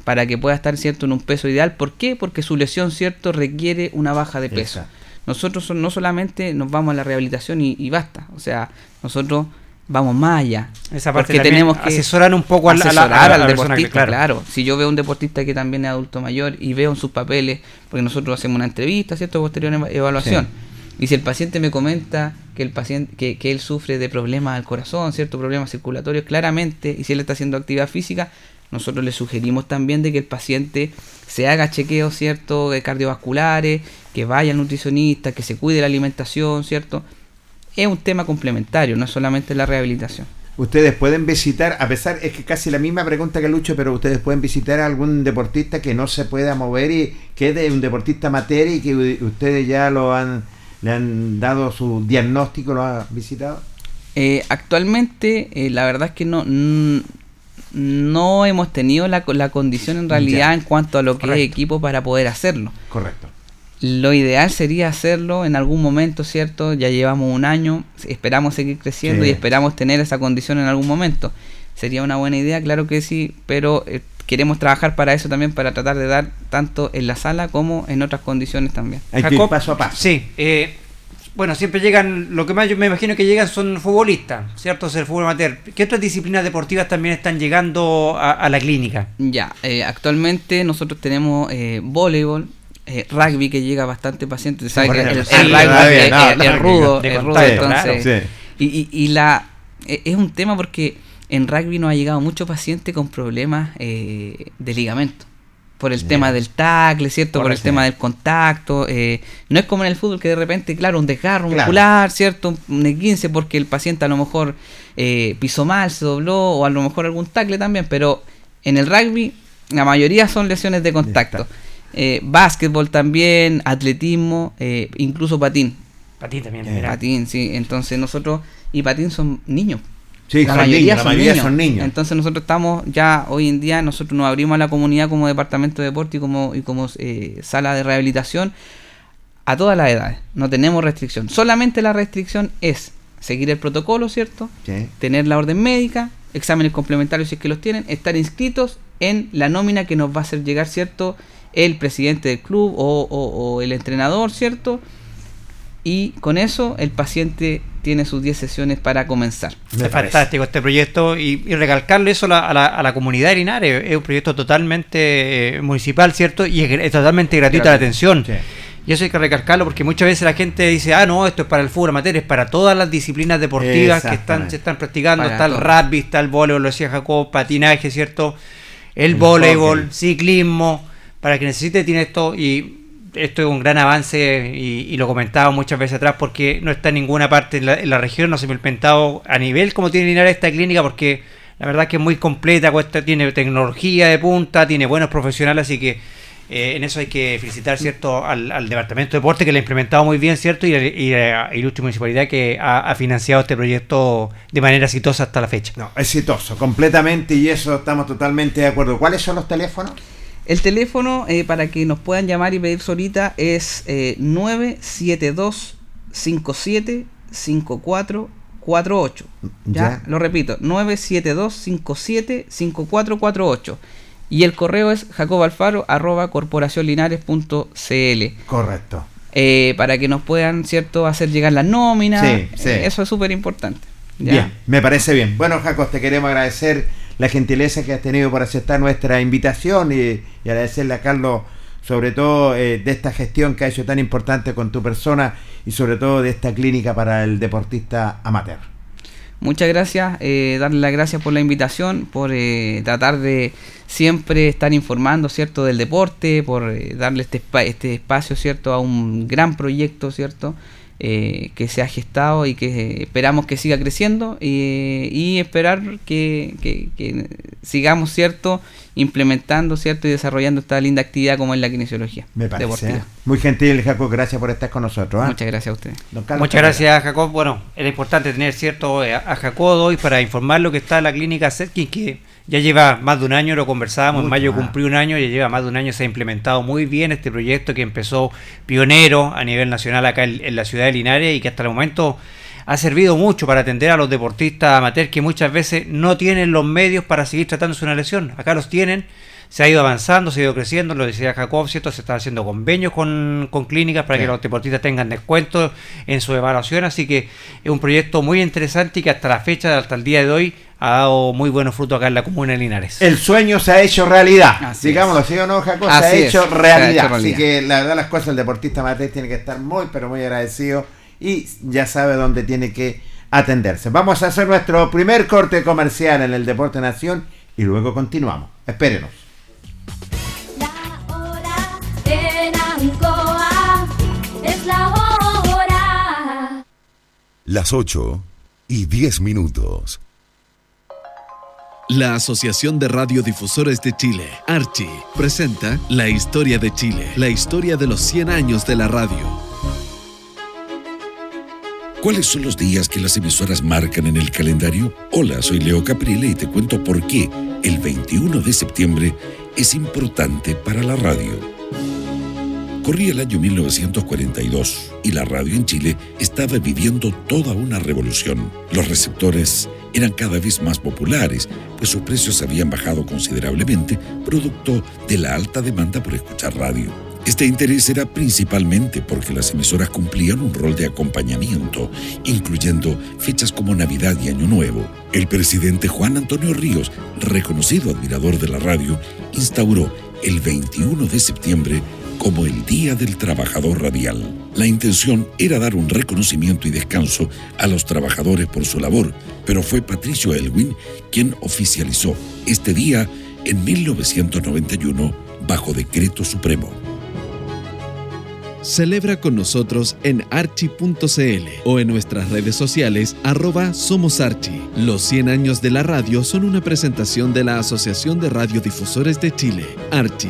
para que pueda estar, ¿cierto?, en un peso ideal. ¿Por qué? Porque su lesión, ¿cierto?, requiere una baja de peso. Nosotros no solamente nos vamos a la rehabilitación y, basta, o sea, nosotros vamos más allá. Esa parte porque tenemos que asesorar un poco al, al deportista, claro. Si yo veo un deportista que también es adulto mayor y veo en sus papeles, porque nosotros hacemos una entrevista, ¿cierto? Posterior evaluación. Y si el paciente me comenta que el paciente que, él sufre de problemas al corazón, ciertos problemas circulatorios, claramente, y si él está haciendo actividad física, nosotros le sugerimos también de que el paciente se haga chequeos, ¿cierto?, cardiovasculares, que vaya al nutricionista, que se cuide la alimentación, ¿cierto? Es un tema complementario, no es solamente la rehabilitación. Ustedes pueden visitar, a pesar, es que casi la misma pregunta que Lucho, pero ustedes pueden visitar a algún deportista que no se pueda mover y que es un deportista amateur y que ustedes ya lo han ¿Le han dado su diagnóstico? ¿Lo ha visitado? Eh, actualmente, eh, la verdad es que no, no hemos tenido la, la condición en realidad en cuanto a lo que es equipo para poder hacerlo. Correcto. Lo ideal sería hacerlo en algún momento, ¿cierto? Ya llevamos un año, esperamos seguir creciendo y esperamos tener esa condición en algún momento. Sería una buena idea, claro que sí, pero eh, queremos trabajar para eso también, para tratar de dar tanto en la sala como en otras condiciones también. Hay que ir paso a paso. Sí, eh, bueno, siempre llegan, lo que más yo me imagino que llegan son futbolistas, ¿cierto? Es el fútbol amateur. ¿Qué otras disciplinas deportivas también están llegando a, la clínica? Ya, eh, actualmente nosotros tenemos eh, voleibol, eh, rugby que llega bastante paciente, el, rugby es, rudo, es rudo, entonces. y, y, la es un tema porque en rugby nos ha llegado mucho paciente con problemas eh, de ligamento. Por el tema del tackle, ¿cierto? Por, el tema del contacto. Eh, no es como en el fútbol que de repente, claro, un desgarro muscular, ¿cierto? Un E15 porque el paciente a lo mejor eh, pisó mal, se dobló, o a lo mejor algún tackle también. Pero en el rugby, la mayoría son lesiones de contacto. básquetbol también, atletismo, incluso patín. Patín también. Patín, sí. Entonces nosotros, y patín son niños. Sí, la, mayoría, son niños. Entonces nosotros estamos ya hoy en día, nosotros nos abrimos a la comunidad como departamento de deporte y como, y como eh, sala de rehabilitación a todas las edades. No tenemos restricción. Solamente la restricción es seguir el protocolo, ¿cierto? Tener la orden médica, exámenes complementarios si es que los tienen, estar inscritos en la nómina que nos va a hacer llegar, ¿cierto? El presidente del club o, el entrenador, ¿cierto? Y con eso el paciente tiene sus 10 sesiones para comenzar. es fantástico este proyecto y, recalcarle eso a la, comunidad de Linares. Es un proyecto totalmente eh, municipal, ¿cierto? Y es, totalmente gratuita la atención. Y eso hay que recalcarlo porque muchas veces la gente dice, ah, no, esto es para el fútbol amateur, es para todas las disciplinas deportivas que están, se están practicando. está el rugby, está el voleibol, lo decía Jacob, patinaje, ¿cierto? El, voleibol, ciclismo. Para que necesite tiene esto y esto es un gran avance y, lo comentaba muchas veces atrás porque no está en ninguna parte en la, región, no se ha implementado a nivel como tiene Linares esta clínica porque la verdad es que es muy completa, cuesta, tiene tecnología de punta, tiene buenos profesionales, así que eh, en eso hay que felicitar cierto al, Departamento de Deporte que lo ha implementado muy bien, ¿cierto? Y, y, la Ilustre Municipalidad que ha, financiado este proyecto de manera exitosa hasta la fecha. No, exitoso, completamente, y eso estamos totalmente de acuerdo. ¿Cuáles son los teléfonos? El teléfono eh, para que nos puedan llamar y pedir solita es eh, 972 57 5448. ¿Ya? Lo repito, 972 57 5448 y el correo es jacobalfaro arroba corporacionlinares.cl. Correcto. Eh, para que nos puedan, ¿cierto?, hacer llegar las nóminas. Sí, sí. Eh, eso es súper importante. Bien, me parece bien. Bueno, Jaco, te queremos agradecer la gentileza que has tenido por aceptar nuestra invitación y, agradecerle a Carlos sobre todo eh, de esta gestión que ha hecho tan importante con tu persona y sobre todo de esta clínica para el deportista amateur. Muchas gracias, eh, darle las gracias por la invitación, por eh, tratar de siempre estar informando, ¿cierto?, del deporte, por eh, darle este, este espacio, ¿cierto?, a un gran proyecto, ¿cierto?, eh, que se ha gestado y que esperamos que siga creciendo y, esperar que, sigamos, ¿cierto?, implementando, ¿cierto?, y desarrollando esta linda actividad como es la kinesiología Me parece, Muy gentil, Jacob, gracias por estar con nosotros. Muchas gracias a usted. Muchas gracias, Jacob. Bueno, era importante tener, ¿cierto?, a Jacob hoy para informar lo que está en la clínica Setkin, que ya lleva más de un año, lo conversábamos, en mayo cumplió un año, ya lleva más de un año, se ha implementado muy bien este proyecto que empezó pionero a nivel nacional acá en, la ciudad de Linares y que hasta el momento ha servido mucho para atender a los deportistas amateurs que muchas veces no tienen los medios para seguir tratándose una lesión. Acá los tienen, se ha ido avanzando, se ha ido creciendo, lo decía Jacob, ¿cierto? Se están haciendo convenios con, clínicas para que los deportistas tengan descuentos en su evaluación, así que es un proyecto muy interesante y que hasta la fecha, hasta el día de hoy, ha dado muy buenos frutos acá en la comuna de Linares. El sueño se ha hecho realidad, digámoslo, ¿sí o no, Jacob? Se ha, hecho realidad. Así que la verdad las cosas, el deportista amateur tiene que estar muy, pero muy agradecido y ya sabe dónde tiene que atenderse. Vamos a hacer nuestro primer corte comercial en el Deporte Nación y luego continuamos. Espérenos. La hora en Ancoa es la hora. Las 8 y 10 minutos. La Asociación de Radiodifusores de Chile, Archi, presenta La Historia de Chile, la historia de los 100 años de la radio. ¿Cuáles son los días que las emisoras marcan en el calendario? Hola, soy Leo Caprile y te cuento por qué el 21 de septiembre es importante para la radio. Corría el año 1942 y la radio en Chile estaba viviendo toda una revolución. Los receptores eran cada vez más populares, pues sus precios habían bajado considerablemente, producto de la alta demanda por escuchar radio. Este interés era principalmente porque las emisoras cumplían un rol de acompañamiento, incluyendo fechas como Navidad y Año Nuevo. El presidente Juan Antonio Ríos, reconocido admirador de la radio, instauró el 21 de septiembre como el Día del Trabajador Radial. La intención era dar un reconocimiento y descanso a los trabajadores por su labor, pero fue Patricio Elwin quien oficializó este día en 1991 bajo decreto supremo. Celebra con nosotros en archi.cl o en nuestras redes sociales arroba Somos Archi. Los 100 años de la radio son una presentación de la Asociación de Radiodifusores de Chile, Archi.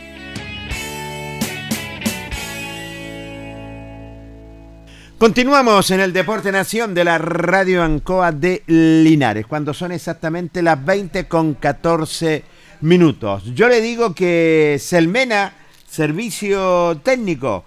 Continuamos en el Deporte Nación de la Radio Ancoa de Linares, cuando son exactamente las 20 con 14 minutos. Yo le digo que Selmena, servicio técnico,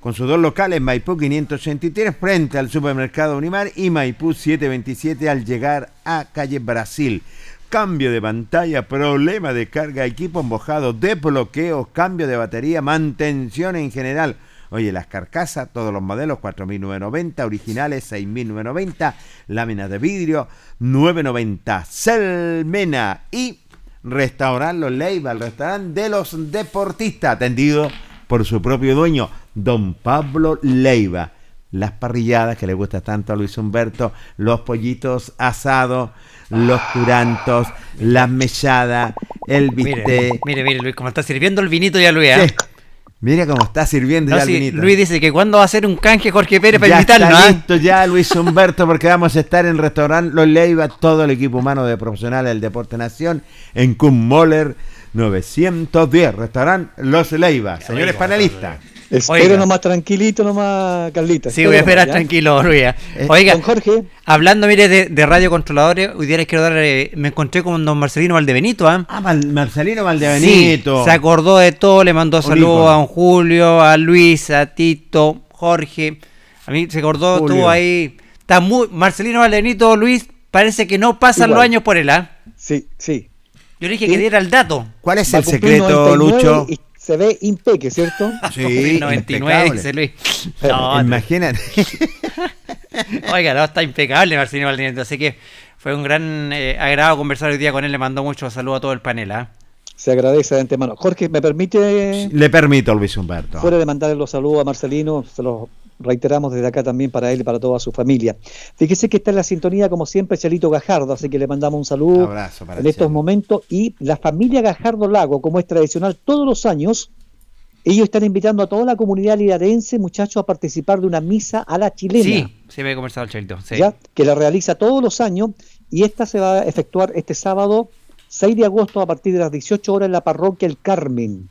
con sus dos locales, Maipú 583 frente al supermercado Unimar y Maipú 727 al llegar a calle Brasil. Cambio de pantalla, problema de carga, equipo mojado, desbloqueos, cambio de batería, mantención en general. Oye, las carcasas, todos los modelos, 4.990, originales, 6.990, láminas de vidrio, 990, Selmena y Restaurant Los Leiva, el restaurante de los deportistas, atendido por su propio dueño, don Pablo Leiva. Las parrilladas que le gusta tanto a Luis Humberto, los pollitos asados, los curantos, las mechadas, el bistec. mire, mire, Luis, como está sirviendo el vinito ya, Luis. ¿eh? Sí. Mira cómo está sirviendo No, ya el sí, vinito. Luis dice que cuándo va a hacer un canje Jorge Pérez para ya invitarnos. está ¿ah? listo ya Luis Humberto porque vamos a estar en el restaurante Los Leiva, todo el equipo humano de profesionales del Deporte Nación en Moller 910, restaurante Los Leiva. Señores panelistas, Espero Oiga. nomás tranquilito, nomás, Carlita. Sí, voy a esperar tranquilo, Luis. ¿ah? Eh, Oiga, Don Jorge, hablando, mire, de, de radiocontroladores, hoy día les quiero dar, eh, me encontré con don Marcelino Valdebenito, ¿ah? ah, Mal- Marcelino Valdebenito. Sí, se acordó de todo, le mandó saludos a don Julio, a Luis, a Tito, Jorge. A mí se acordó, Julio. estuvo ahí. Está muy. Marcelino Valdenito, Luis, parece que no pasan Igual. los años por él, ¿ah? sí, sí. Yo le dije Sí. que diera el dato. ¿Cuál es Va el secreto, 99 Lucho? Y se ve impeque, ¿cierto? Sí, <laughs> 99, impecable. dice Luis. Eh, No, Imagínate. <laughs> Oiga, no, está impecable Marcelino Valdenito. Así que fue un gran eh, agrado conversar hoy día con él. Le mandó muchos saludos a todo el panel, ¿ah? Se agradece de antemano. Jorge, ¿me permite, Le permito, Luis Humberto. fuera de mandarle los saludos a Marcelino, se los reiteramos desde acá también para él y para toda su familia. Fíjese que está en la sintonía, como siempre, Chelito Gajardo, así que le mandamos un saludo Abrazo para en estos Chelo. momentos. Y la familia Gajardo Lago, como es tradicional todos los años, ellos están invitando a toda la comunidad linarense, muchachos, a participar de una misa a la chilena. Sí, sí me he conversado el chelito. Sí. ¿ya? que la realiza todos los años y esta se va a efectuar este sábado 6 de agosto a partir de las 18 horas en la parroquia El Carmen.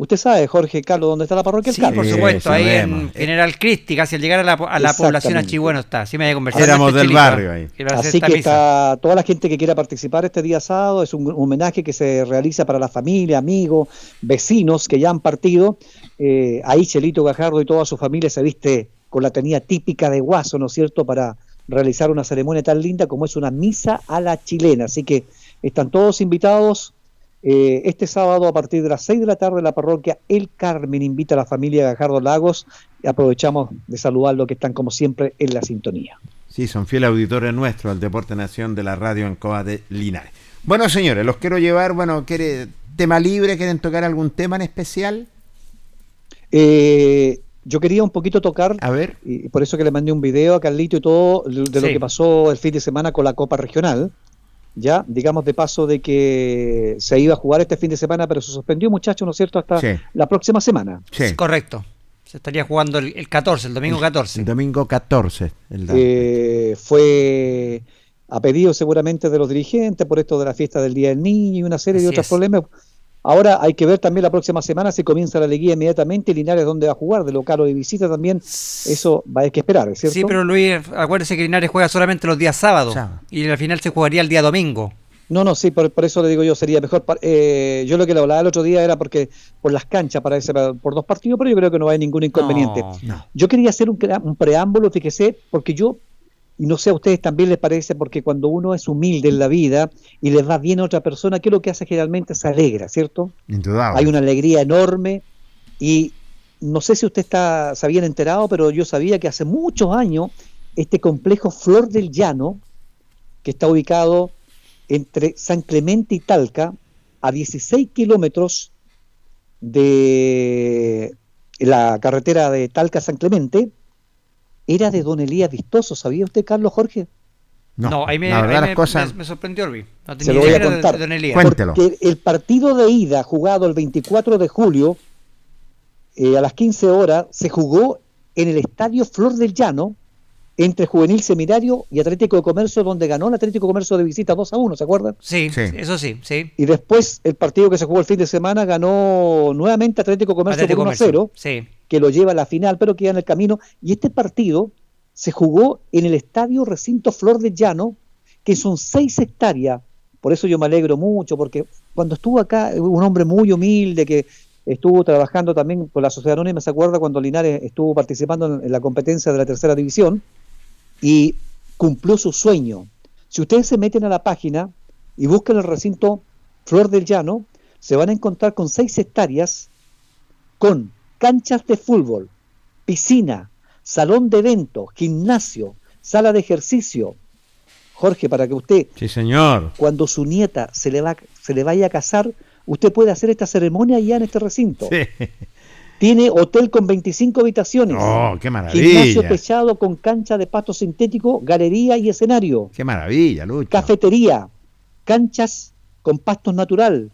Usted sabe, Jorge Carlos, dónde está la parroquia El Sí, Carmen. por Sí, supuesto, ahí sabemos. en General Cristi, casi al llegar a la, a la población Exactamente. Achigüeno está. Sí me había conversado. Éramos este del barrio ahí. que iba a hacer Así esta que misa. está toda la gente que quiera participar este día sábado, es un homenaje que se realiza para la familia, amigos, vecinos que ya han partido. Eh, ahí Chelito Gajardo y toda su familia se viste con la tenida típica de Guaso, ¿no es cierto?, para realizar una ceremonia tan linda como es una misa a la chilena. Así que están todos invitados. Eh, este sábado a partir de las 6 de la tarde la parroquia El Carmen invita a la familia Gajardo Lagos y aprovechamos de saludarlo que están como siempre en la sintonía. Sí, son fieles auditores nuestros al Deporte Nación de la radio en Coa de Linares. Bueno, señores, los quiero llevar, bueno, ¿quiere tema libre? ¿Quieren tocar algún tema en especial? Eh, yo quería un poquito tocar, A ver. y por eso que le mandé un video a Carlito y todo, de lo Sí. que pasó el fin de semana con la Copa Regional. Ya, digamos de paso de que se iba a jugar este fin de semana, pero se suspendió, muchachos, ¿no es cierto?, hasta Sí. la próxima semana. Sí. Correcto. Se estaría jugando el, el 14, el domingo 14. El domingo 14. el da- Eh, fue a pedido seguramente de los dirigentes por esto de la fiesta del Día del Niño y una serie de otros es. problemas. Ahora hay que ver también la próxima semana si comienza la liguilla inmediatamente, Linares dónde va a jugar, de local o de visita también, eso va a haber que esperar, ¿cierto? Sí, pero Luis, acuérdese que Linares juega solamente los días sábados Sábado. y al final se jugaría el día domingo. No, no, sí, por, por eso le digo yo, sería mejor. eh, yo lo que le hablaba el otro día era porque por las canchas para ese, por dos partidos, pero yo creo que no hay ningún inconveniente. No. No. Yo quería hacer un, un preámbulo, fíjese, porque yo, y no sé a ustedes también les parece, porque cuando uno es humilde en la vida y les va bien a otra persona, ¿qué es lo que hace generalmente? Se alegra, ¿cierto? Indudable. Hay una alegría enorme y no sé si usted está, se habían enterado, pero yo sabía que hace muchos años este complejo Flor del Llano, que está ubicado entre San Clemente y Talca, a 16 kilómetros de la carretera de Talca-San Clemente, era de Don Elías Vistoso. ¿Sabía usted, Carlos Jorge? No, ahí, me, la verdad ahí las me- cosas... me- me sorprendió, Luis. No Se tenía lo voy a de- contar. de Don Elías. Cuenta. Cuéntelo. Porque el partido de ida jugado el 24 de julio eh, a las 15 horas se jugó en el estadio Flor del Llano entre Juvenil Seminario y Atlético de Comercio, donde ganó el Atlético de Comercio de visita 2 a 1, ¿se acuerdan? Sí, Sí. eso sí, sí. Y después el partido que se jugó el fin de semana ganó nuevamente Atlético de Comercio Atlético por 1 a Comercio. 0, Sí. que lo lleva a la final, pero queda en el camino. Y este partido se jugó en el estadio Recinto Flor del Llano, que son 6 hectáreas. Por eso yo me alegro mucho, porque cuando estuvo acá, un hombre muy humilde que estuvo trabajando también por la Sociedad Anónima, se acuerda cuando Linares estuvo participando en la competencia de la tercera división y cumplió su sueño. Si ustedes se meten a la página y buscan el recinto Flor del Llano, se van a encontrar con 6 hectáreas con canchas de fútbol, piscina, salón de eventos, gimnasio, sala de ejercicio. Jorge, para que usted, Sí, señor. cuando su nieta se le, va, se le vaya a casar, usted puede hacer esta ceremonia allá en este recinto. Sí. Tiene hotel con 25 habitaciones. Oh, qué Gimnasio maravilla. techado con cancha de pasto sintético, galería y escenario. Qué maravilla, Lucho. Cafetería, canchas con pasto natural,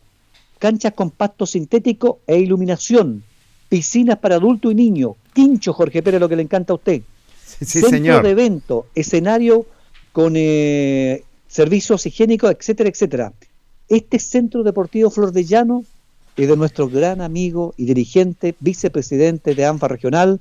canchas con pasto sintético e iluminación, piscinas para adulto y niño, quincho, Jorge Pérez, lo que le encanta a usted. Sí, sí, Centro señor. de evento, escenario con eh, servicios higiénicos, etcétera, etcétera. Este centro deportivo Flor de Llano es de nuestro gran amigo y dirigente, vicepresidente de ANFA Regional,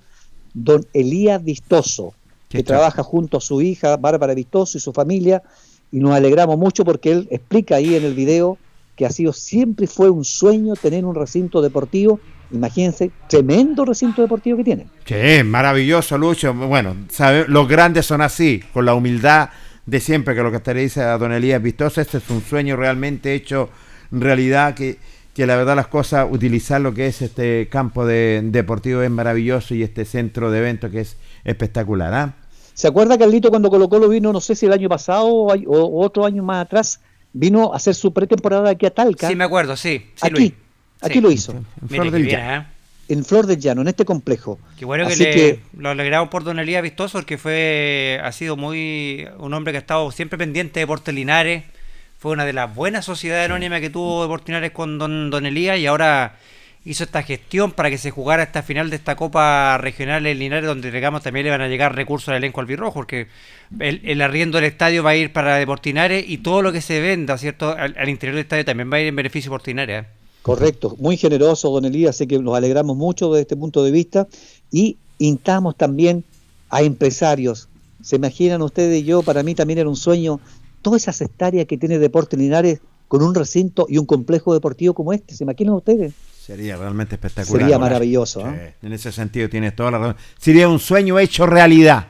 don Elías Vistoso, que trabaja junto a su hija Bárbara Vistoso y su familia, y nos alegramos mucho porque él explica ahí en el video que ha sido siempre fue un sueño tener un recinto deportivo, imagínense, tremendo recinto deportivo que tiene. Sí, maravilloso, Lucho. Bueno, sabe- los grandes son así, con la humildad de siempre, que lo que te dice a Don Elías Vistoso, este es un sueño realmente hecho realidad, que, que la verdad las cosas, utilizar lo que es este campo de, deportivo es maravilloso y este centro de eventos que es espectacular. ¿ah? ¿Se acuerda Carlito cuando Colo Colo vino, no sé si el año pasado o, otro año más atrás, vino a hacer su pretemporada aquí a Talca? Sí, me acuerdo, sí. sí aquí, Luis. aquí Sí. lo hizo. En Flor del bien, Llano. ¿eh? en Flor del Llano, en este complejo. Qué bueno que, Así le- que- lo alegramos por Don Elías Vistoso, porque fue, ha sido muy un hombre que ha estado siempre pendiente de Deportes Linares. Fue una de las buenas sociedades anónimas que tuvo Deportes Linares con Don, Don Elías y ahora hizo esta gestión para que se jugara esta final de esta Copa Regional en Linares, donde digamos también le van a llegar recursos al elenco albirrojo, porque el, el arriendo del estadio va a ir para Deportes Linares y todo lo que se venda, ¿cierto? Al, al interior del estadio también va a ir en beneficio de Deportes Linares. ¿eh? Correcto, muy generoso, don Elías, así que nos alegramos mucho desde este punto de vista y instamos también a empresarios. ¿Se imaginan ustedes y yo? Para mí también era un sueño, todas esas hectáreas que tiene Deportes Linares con un recinto y un complejo deportivo como este, ¿se imaginan ustedes? Sería realmente espectacular. Sería maravilloso. Sí, ¿eh? En ese sentido tienes toda la razón. Sería un sueño hecho realidad.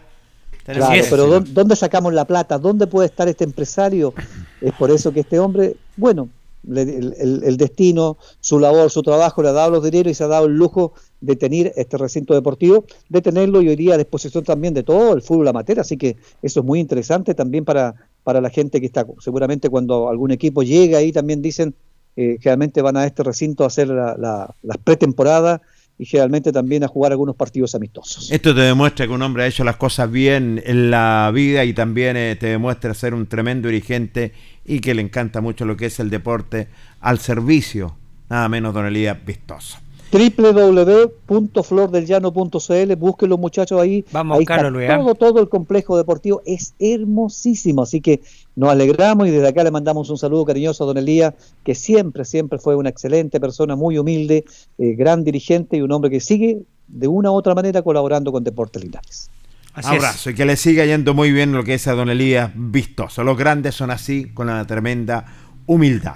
Claro, pero ¿dó- ¿dónde sacamos la plata? ¿Dónde puede estar este empresario? Es por eso que este hombre, bueno, le- el- el destino, su labor, su trabajo le ha dado los dineros y se ha dado el lujo de tener este recinto deportivo, de tenerlo y hoy día a disposición también de todo el fútbol amateur, así que eso es muy interesante también para, para la gente que está, seguramente cuando algún equipo llega ahí también dicen, eh, generalmente van a este recinto a hacer la- la- las pretemporadas y generalmente también a jugar algunos partidos amistosos. Esto te demuestra que un hombre ha hecho las cosas bien en la vida y también eh, te demuestra ser un tremendo dirigente y que le encanta mucho lo que es el deporte al servicio, nada menos don Elías Vistoso. www.flordelllano.cl, busquen los muchachos ahí. Vamos a ahí buscarlo, está Luis, ¿eh? todo, todo el complejo deportivo es hermosísimo, así que nos alegramos y desde acá le mandamos un saludo cariñoso a don Elías, que siempre, siempre fue una excelente persona, muy humilde, eh, gran dirigente y un hombre que sigue de una u otra manera colaborando con Deportes Linares. Así es. Abrazo y que le siga yendo muy bien lo que es a don Elías Vistoso. Los grandes son así, con una tremenda humildad.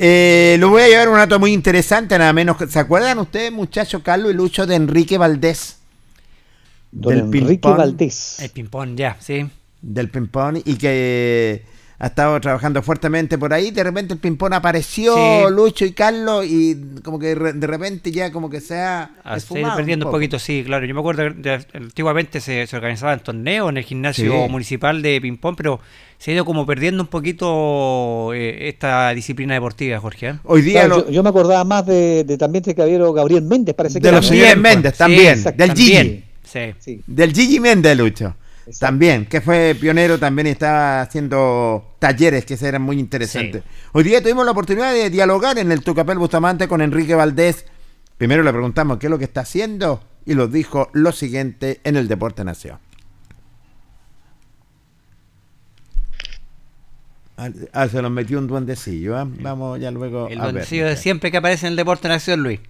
Eh, lo voy a llevar a un dato muy interesante, nada menos. que- ¿Se acuerdan ustedes, muchachos, Carlos y Lucho, de Enrique Valdés? Don Del Enrique. Valdés. El ping-pong, ya, sí. del ping-pong y que ha estado trabajando fuertemente por ahí. De repente el ping-pong apareció, Sí. Lucho y Carlos, y como que de repente ya como que se ha Ah, se esfumado ha ido perdiendo un, poco. poquito, sí, claro. Yo me acuerdo que de- antiguamente se, se organizaban torneos en el gimnasio Sí. municipal de ping-pong, pero se ha ido como perdiendo un poquito eh, esta disciplina deportiva, Jorge. ¿eh? Hoy día Claro, lo- yo, yo me acordaba más de, de también de caballero Gabriel Méndez, parece que De los También, Méndez, también, sí, del también, Gigi. Sí. Sí. Del Gigi Méndez, Lucho. Exacto. También, que fue pionero, también estaba haciendo talleres que eran muy interesantes. Hoy día tuvimos la oportunidad de dialogar en el Tucapel Bustamante con Enrique Valdés. Primero le preguntamos qué es lo que está haciendo y nos dijo lo siguiente en el Deporte Nación. Ah, se nos metió un duendecillo. ¿ah? Vamos ya luego El a ver. duendecillo de siempre que aparece en el deporte en acción, Luis.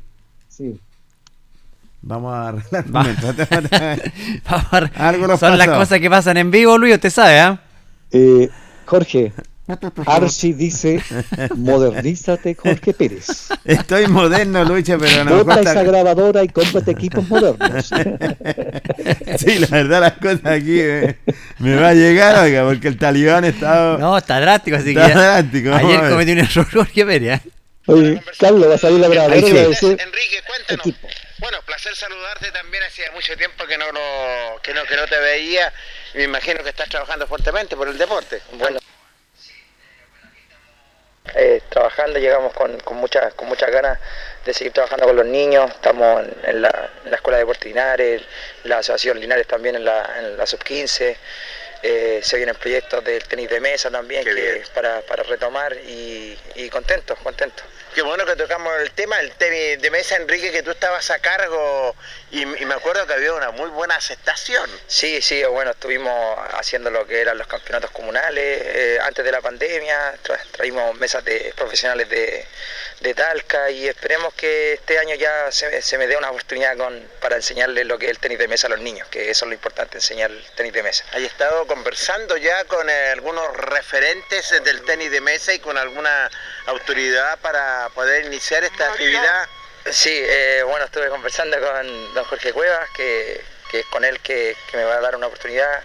Sí. Vamos a arreglar Va. <laughs> Vamos a ver. Algo nos Son las cosas que pasan en vivo, Luis, usted sabe, ¿ah? Eh, Jorge, Archie dice, modernízate, Jorge Pérez. <laughs> Estoy moderno, Lucho, pero no me Bota esa grabadora y cómprate equipos modernos. <laughs> Sí, la verdad las cosas aquí eh, me va a llegar, oiga, porque el talibán está... No, está drástico, así Está que. ya- drástico, Ayer ver. cometió un error, Jorge Pérez. ¿eh? Oye, Carlos, va a salir la grabadora Ahí y sí. va a decir, Enrique, cuéntanos. equipo. Bueno, placer saludarte también. Hacía mucho tiempo que no, lo, que no, que no te veía me imagino que estás trabajando fuertemente por el deporte. Bueno. Eh, trabajando, llegamos con, con, muchas con muchas ganas de seguir trabajando con los niños. Estamos en, en la, en la Escuela de Deportes Linares, la Asociación Linares también en la, en la Sub-15. Eh, se vienen proyectos del tenis de mesa también que, para, para retomar y, y contentos, contentos. Qué bueno que tocamos el tema, el tenis de mesa, Enrique, que tú estabas a cargo y, y me acuerdo que había una muy buena aceptación. Sí, sí, bueno, estuvimos haciendo lo que eran los campeonatos comunales eh, antes de la pandemia, tra- traímos mesas de profesionales de, de Talca y esperemos que este año ya se, se me dé una oportunidad con, para enseñarles lo que es el tenis de mesa a los niños, que eso es lo importante, enseñar el tenis de mesa. ¿Hay estado conversando ya con eh, algunos referentes del tenis de mesa y con alguna autoridad para poder iniciar esta actividad? Sí, eh, bueno, estuve conversando con don Jorge Cuevas, que, que es con él que, que me va a dar una oportunidad.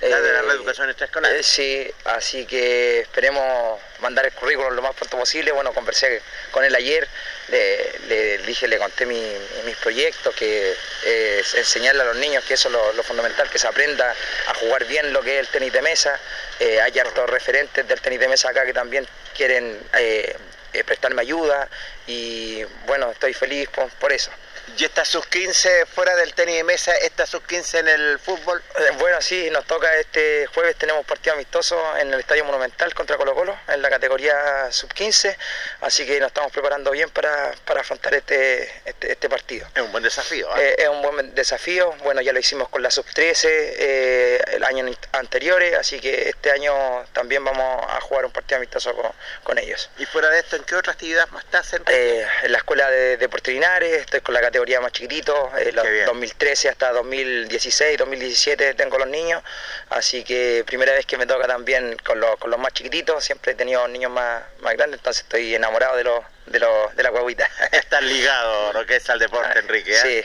De la Eh, reeducación extraescolar. eh, sí, así que esperemos mandar el currículum lo más pronto posible. Bueno, conversé con él ayer, le, le dije, le conté mi- mis proyectos, que es enseñarle a los niños que eso es lo, lo fundamental, que se aprenda a jugar bien lo que es el tenis de mesa. Eh, hay hartos referentes del tenis de mesa acá que también quieren eh, prestarme ayuda y bueno, estoy feliz por, por eso. ¿Y esta sub-15 fuera del tenis de mesa, esta sub-15 en el fútbol? Eh, Bueno, sí, nos toca este jueves, tenemos partido amistoso en el Estadio Monumental contra Colo Colo, en la categoría sub-15, así que nos estamos preparando bien para, para afrontar este, este, este partido. Es un buen desafío. ¿ah? Eh, es un buen desafío, bueno, ya lo hicimos con la sub-13 eh, el año anteriores, así que este año también vamos a jugar un partido amistoso con, con ellos. ¿Y fuera de esto, en qué otra actividad más estás? En... Eh, en la escuela de Deportes Linares, estoy con la categoría más chiquitito, eh, los Qué bien. 2013 hasta 2016, 2017 tengo los niños, así que primera vez que me toca también con los, con los más chiquititos, siempre he tenido niños más, más grandes, entonces estoy enamorado de los de, los, de la guaguita. <laughs> Estás ligado, lo que es al deporte, Enrique. ¿eh? Sí,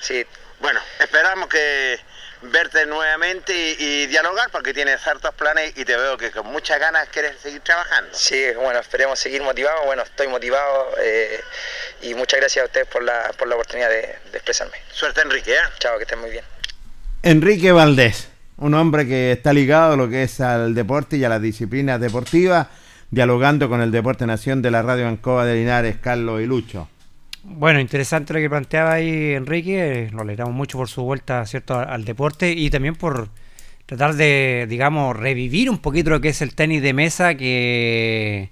sí, Bueno, esperamos que verte nuevamente y, y dialogar porque tienes hartos planes y te veo que con muchas ganas quieres seguir trabajando. sí, bueno, esperemos seguir motivados, bueno, estoy motivado eh, y muchas gracias a ustedes por la, por la oportunidad de, de expresarme. Suerte, Enrique. ¿eh? Chao, que estén muy bien. Enrique Valdés, un hombre que está ligado a lo que es al deporte y a las disciplinas deportivas, dialogando con el Deporte Nación de la Radio Ancoa de Linares, Carlos y Lucho. Bueno, interesante lo que planteaba ahí Enrique. Lo alegramos mucho por su vuelta cierto al, al deporte y también por tratar de, digamos, revivir un poquito lo que es el tenis de mesa que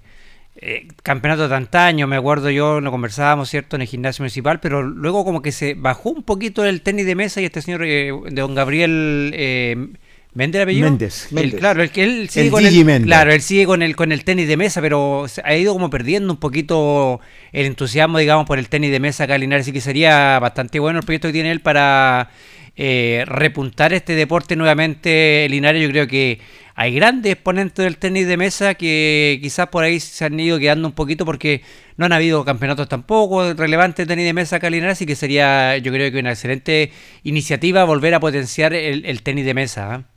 eh, campeonato de antaño, me acuerdo yo, lo conversábamos, ¿cierto?, en el gimnasio municipal, pero luego como que se bajó un poquito el tenis de mesa y este señor eh, de don Gabriel eh, Méndez, ¿el apellido? Méndez. Claro, el que él sigue El con Gigi el, Méndez. claro, él sigue con el con el tenis de mesa, pero se ha ido como perdiendo un poquito el entusiasmo, digamos, por el tenis de mesa acá en Linares, así que sería bastante bueno el proyecto que tiene él para eh, repuntar este deporte nuevamente en Linares. Yo creo que hay grandes exponentes del tenis de mesa que quizás por ahí se han ido quedando un poquito porque no han habido campeonatos tampoco relevantes de tenis de mesa acá en Linares, así que sería yo creo que una excelente iniciativa volver a potenciar el, el tenis de mesa. ¿ah?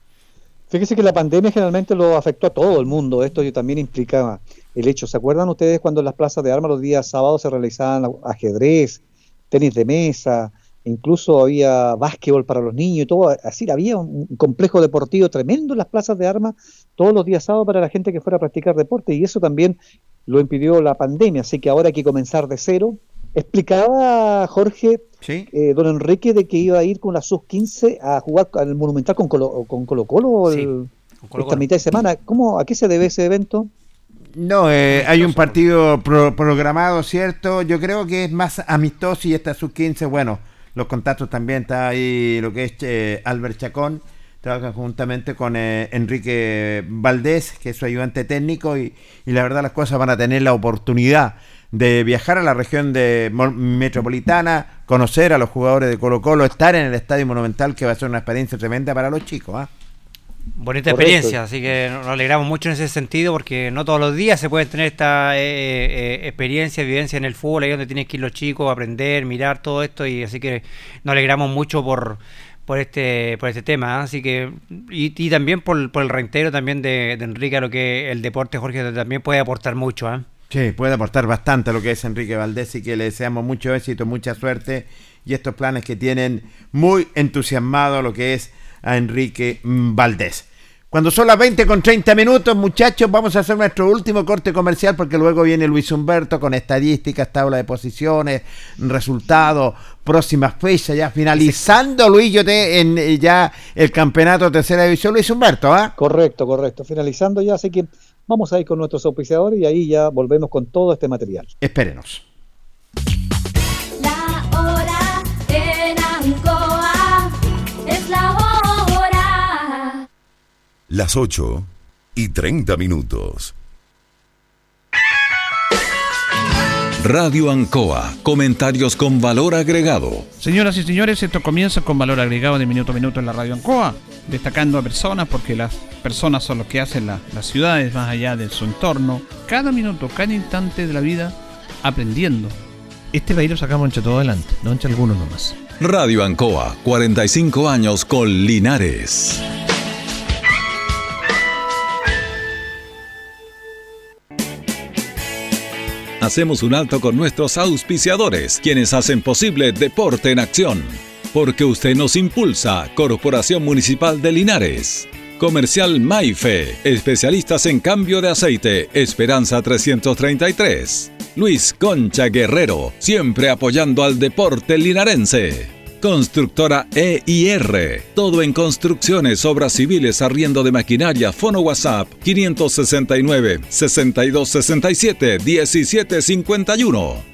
Fíjese que la pandemia generalmente lo afectó a todo el mundo. Esto yo también implicaba el hecho. ¿Se acuerdan ustedes cuando en las plazas de armas los días sábados se realizaban ajedrez, tenis de mesa, incluso había básquetbol para los niños y todo? Así había un complejo deportivo tremendo en las plazas de armas todos los días sábados para la gente que fuera a practicar deporte y eso también lo impidió la pandemia. Así que ahora hay que comenzar de cero. Explicaba Jorge ¿Sí? eh, don Enrique de que iba a ir con la sub-15 a jugar al Monumental con Colo con Colo Colo Sí, el- con Colo esta mitad de semana. ¿Cómo, ¿A qué se debe ese evento? No, eh, hay un partido pro- programado, ¿cierto? Yo creo que es más amistoso y esta sub-15, bueno, los contactos también está ahí lo que es eh, Albert Chacón, trabaja conjuntamente con eh, Enrique Valdés, que es su ayudante técnico, y, y la verdad las cosas van a tener la oportunidad de viajar a la región de metropolitana, conocer a los jugadores de Colo Colo, estar en el Estadio Monumental, que va a ser una experiencia tremenda para los chicos. ¿ah? Bonita Correcto. experiencia, así que nos alegramos mucho en ese sentido porque no todos los días se puede tener esta eh, eh, experiencia, vivencia en el fútbol, ahí donde tienen que ir los chicos, aprender, mirar todo esto y así que nos alegramos mucho por por este por este tema, ¿eh? así que y, y también por, por el reintero también de, de Enrique a lo que el deporte Jorge también puede aportar mucho, ¿eh? Sí, puede aportar bastante lo que es Enrique Valdés y que le deseamos mucho éxito, mucha suerte y estos planes que tienen muy entusiasmado lo que es a Enrique mm, Valdés. Cuando son las 20 con 30 minutos, muchachos, vamos a hacer nuestro último corte comercial porque luego viene Luis Humberto con estadísticas, tabla de posiciones, resultados, próximas fechas, ya finalizando, Luis, yo en eh, ya el campeonato de tercera división, Luis Humberto, ¿ah? Correcto, correcto. Finalizando ya, así que vamos a ir con nuestros auspiciadores y ahí ya volvemos con todo este material. Espérenos. La hora en Ancoa es la hora. Las 8 y 30 minutos. Radio Ancoa, comentarios con valor agregado. Señoras y señores, esto comienza con valor agregado de minuto a minuto en la radio Ancoa, destacando a personas porque las personas son los que hacen la- las ciudades más allá de su entorno. Cada minuto, cada instante de la vida, aprendiendo. Este país lo sacamos entre todo adelante, no entre algunos nomás. Radio Ancoa, 45 años con Linares. Hacemos un alto con nuestros auspiciadores, quienes hacen posible Deporte en Acción. Porque usted nos impulsa, Corporación Municipal de Linares. Comercial Maife, especialistas en cambio de aceite, Esperanza 333. Luis Concha Guerrero, siempre apoyando al deporte linarense. Constructora EIR. Todo en construcciones, obras civiles, arriendo de maquinaria. Fono WhatsApp 569 6267 1751.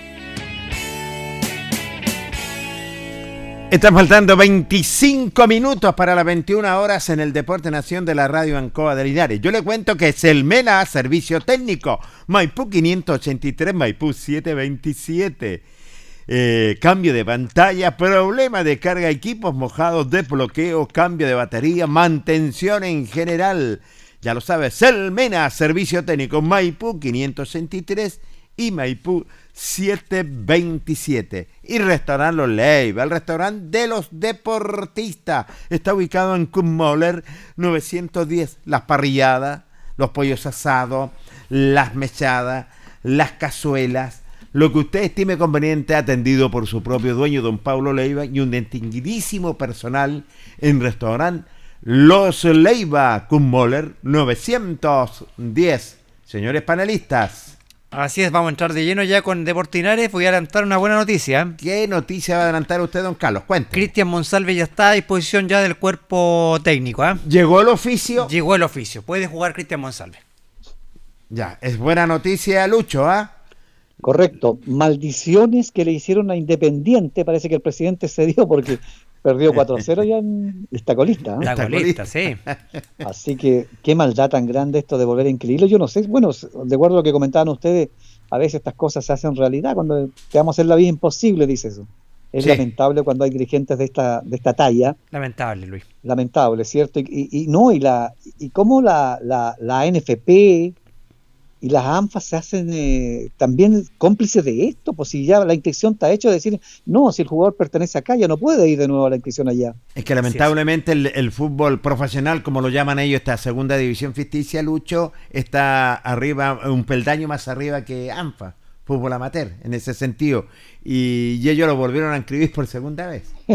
Están faltando 25 minutos para las 21 horas en el Deporte Nación de la Radio Ancoa de Linares. Yo le cuento que Selmena, servicio técnico, Maipú 583, Maipú 727. Eh, cambio de pantalla, problema de carga, equipos mojados, desbloqueo, cambio de batería, mantención en general. Ya lo sabes, Selmena, servicio técnico, Maipú 583 y Maipú 727. Y Restaurant Los Leiva, el restaurante de los deportistas. Está ubicado en Kummoller 910. Las parrilladas, los pollos asados, las mechadas, las cazuelas. Lo que usted estime conveniente, atendido por su propio dueño, don Pablo Leiva, y un distinguidísimo personal en restaurante Los Leiva, Kummoller 910. Señores panelistas. Así es, vamos a entrar de lleno ya con Deportinares. Voy a adelantar una buena noticia. ¿Qué noticia va a adelantar usted, don Carlos? Cuente. Cristian Monsalve ya está a disposición ya del cuerpo técnico. ¿ah? ¿Llegó el oficio? Llegó el oficio. Puede jugar Cristian Monsalve. Ya, es buena noticia, Lucho, ¿ah? Correcto. Maldiciones que le hicieron a Independiente. Parece que el presidente se dio porque perdió <laughs> 4-0 ya en esta colista. ¿eh? La golista, sí. <laughs> Así que qué maldad tan grande esto de volver a incluirlo. Yo no sé, bueno, de acuerdo a lo que comentaban ustedes, a veces estas cosas se hacen realidad cuando te vamos a hacer la vida imposible, dice eso. Es Sí. lamentable cuando hay dirigentes de esta, de esta talla. Lamentable, Luis. Lamentable, ¿cierto? Y, y- y no, y la y cómo la, la, la NFP y las ANFA se hacen eh, también cómplices de esto, pues si ya la inscripción está hecha de decir, no, si el jugador pertenece acá, ya no puede ir de nuevo a la inscripción allá. Es que lamentablemente el, el fútbol profesional, como lo llaman ellos, esta segunda división ficticia, Lucho, está arriba, un peldaño más arriba que ANFA, fútbol amateur, en ese sentido. Y, y ellos lo volvieron a inscribir por segunda vez. <laughs>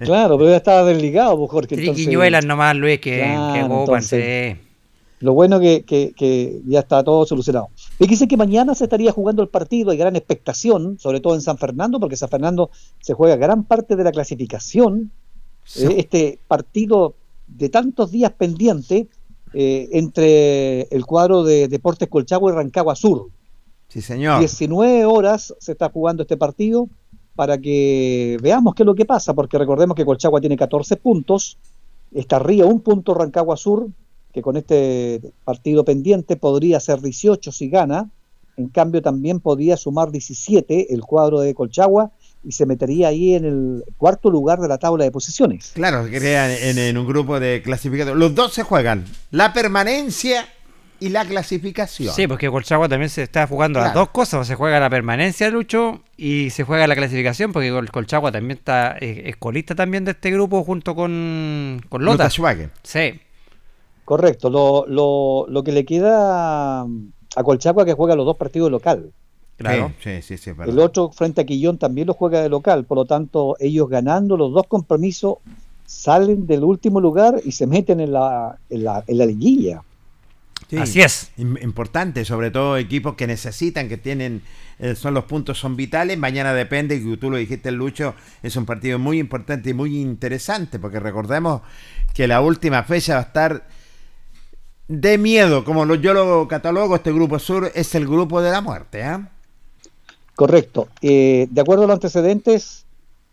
Claro, pero ya estaba desligado, pues, Jorge. entonces- Triquiñuelas nomás, Luis, que, Claro, que entonces-. Lo bueno que, que, que ya está todo solucionado. Fíjese que mañana se estaría jugando el partido, hay gran expectación, sobre todo en San Fernando, porque San Fernando se juega gran parte de la clasificación. Sí. Eh, este partido de tantos días pendiente, eh, entre el cuadro de Deportes Colchagua y Rancagua Sur. Sí, señor. 19 horas se está jugando este partido para que veamos qué es lo que pasa, porque recordemos que Colchagua tiene 14 puntos, está arriba un punto Rancagua Sur, que con este partido pendiente podría ser 18 si gana, en cambio también podría sumar 17 el cuadro de Colchagua y se metería ahí en el cuarto lugar de la tabla de posiciones. Claro, que quedan en, en un grupo de clasificados. Los dos se juegan la permanencia y la clasificación. Sí, porque Colchagua también se está jugando las dos cosas. Se juega la permanencia, Lucho, y se juega la clasificación, porque Col- Colchagua también está eh, es colista también de este grupo junto con, con Lota. Lota Schwager. Sí, Correcto, lo, lo, lo que le queda a Colchagua que juega los dos partidos local. claro. Sí, sí, sí, El otro frente a Quillón también lo juega de local, por lo tanto ellos ganando los dos compromisos salen del último lugar y se meten en la, en la, en la liguilla. Sí. Así es. Im- Importante, sobre todo equipos que necesitan, que tienen, eh, son los puntos, son vitales. Mañana depende, y tú lo dijiste, Lucho, es un partido muy importante y muy interesante, porque recordemos que la última fecha va a estar de miedo, como lo- yo lo catalogo, este grupo sur es el grupo de la muerte. ¿ah? Correcto. Eh, de acuerdo a los antecedentes,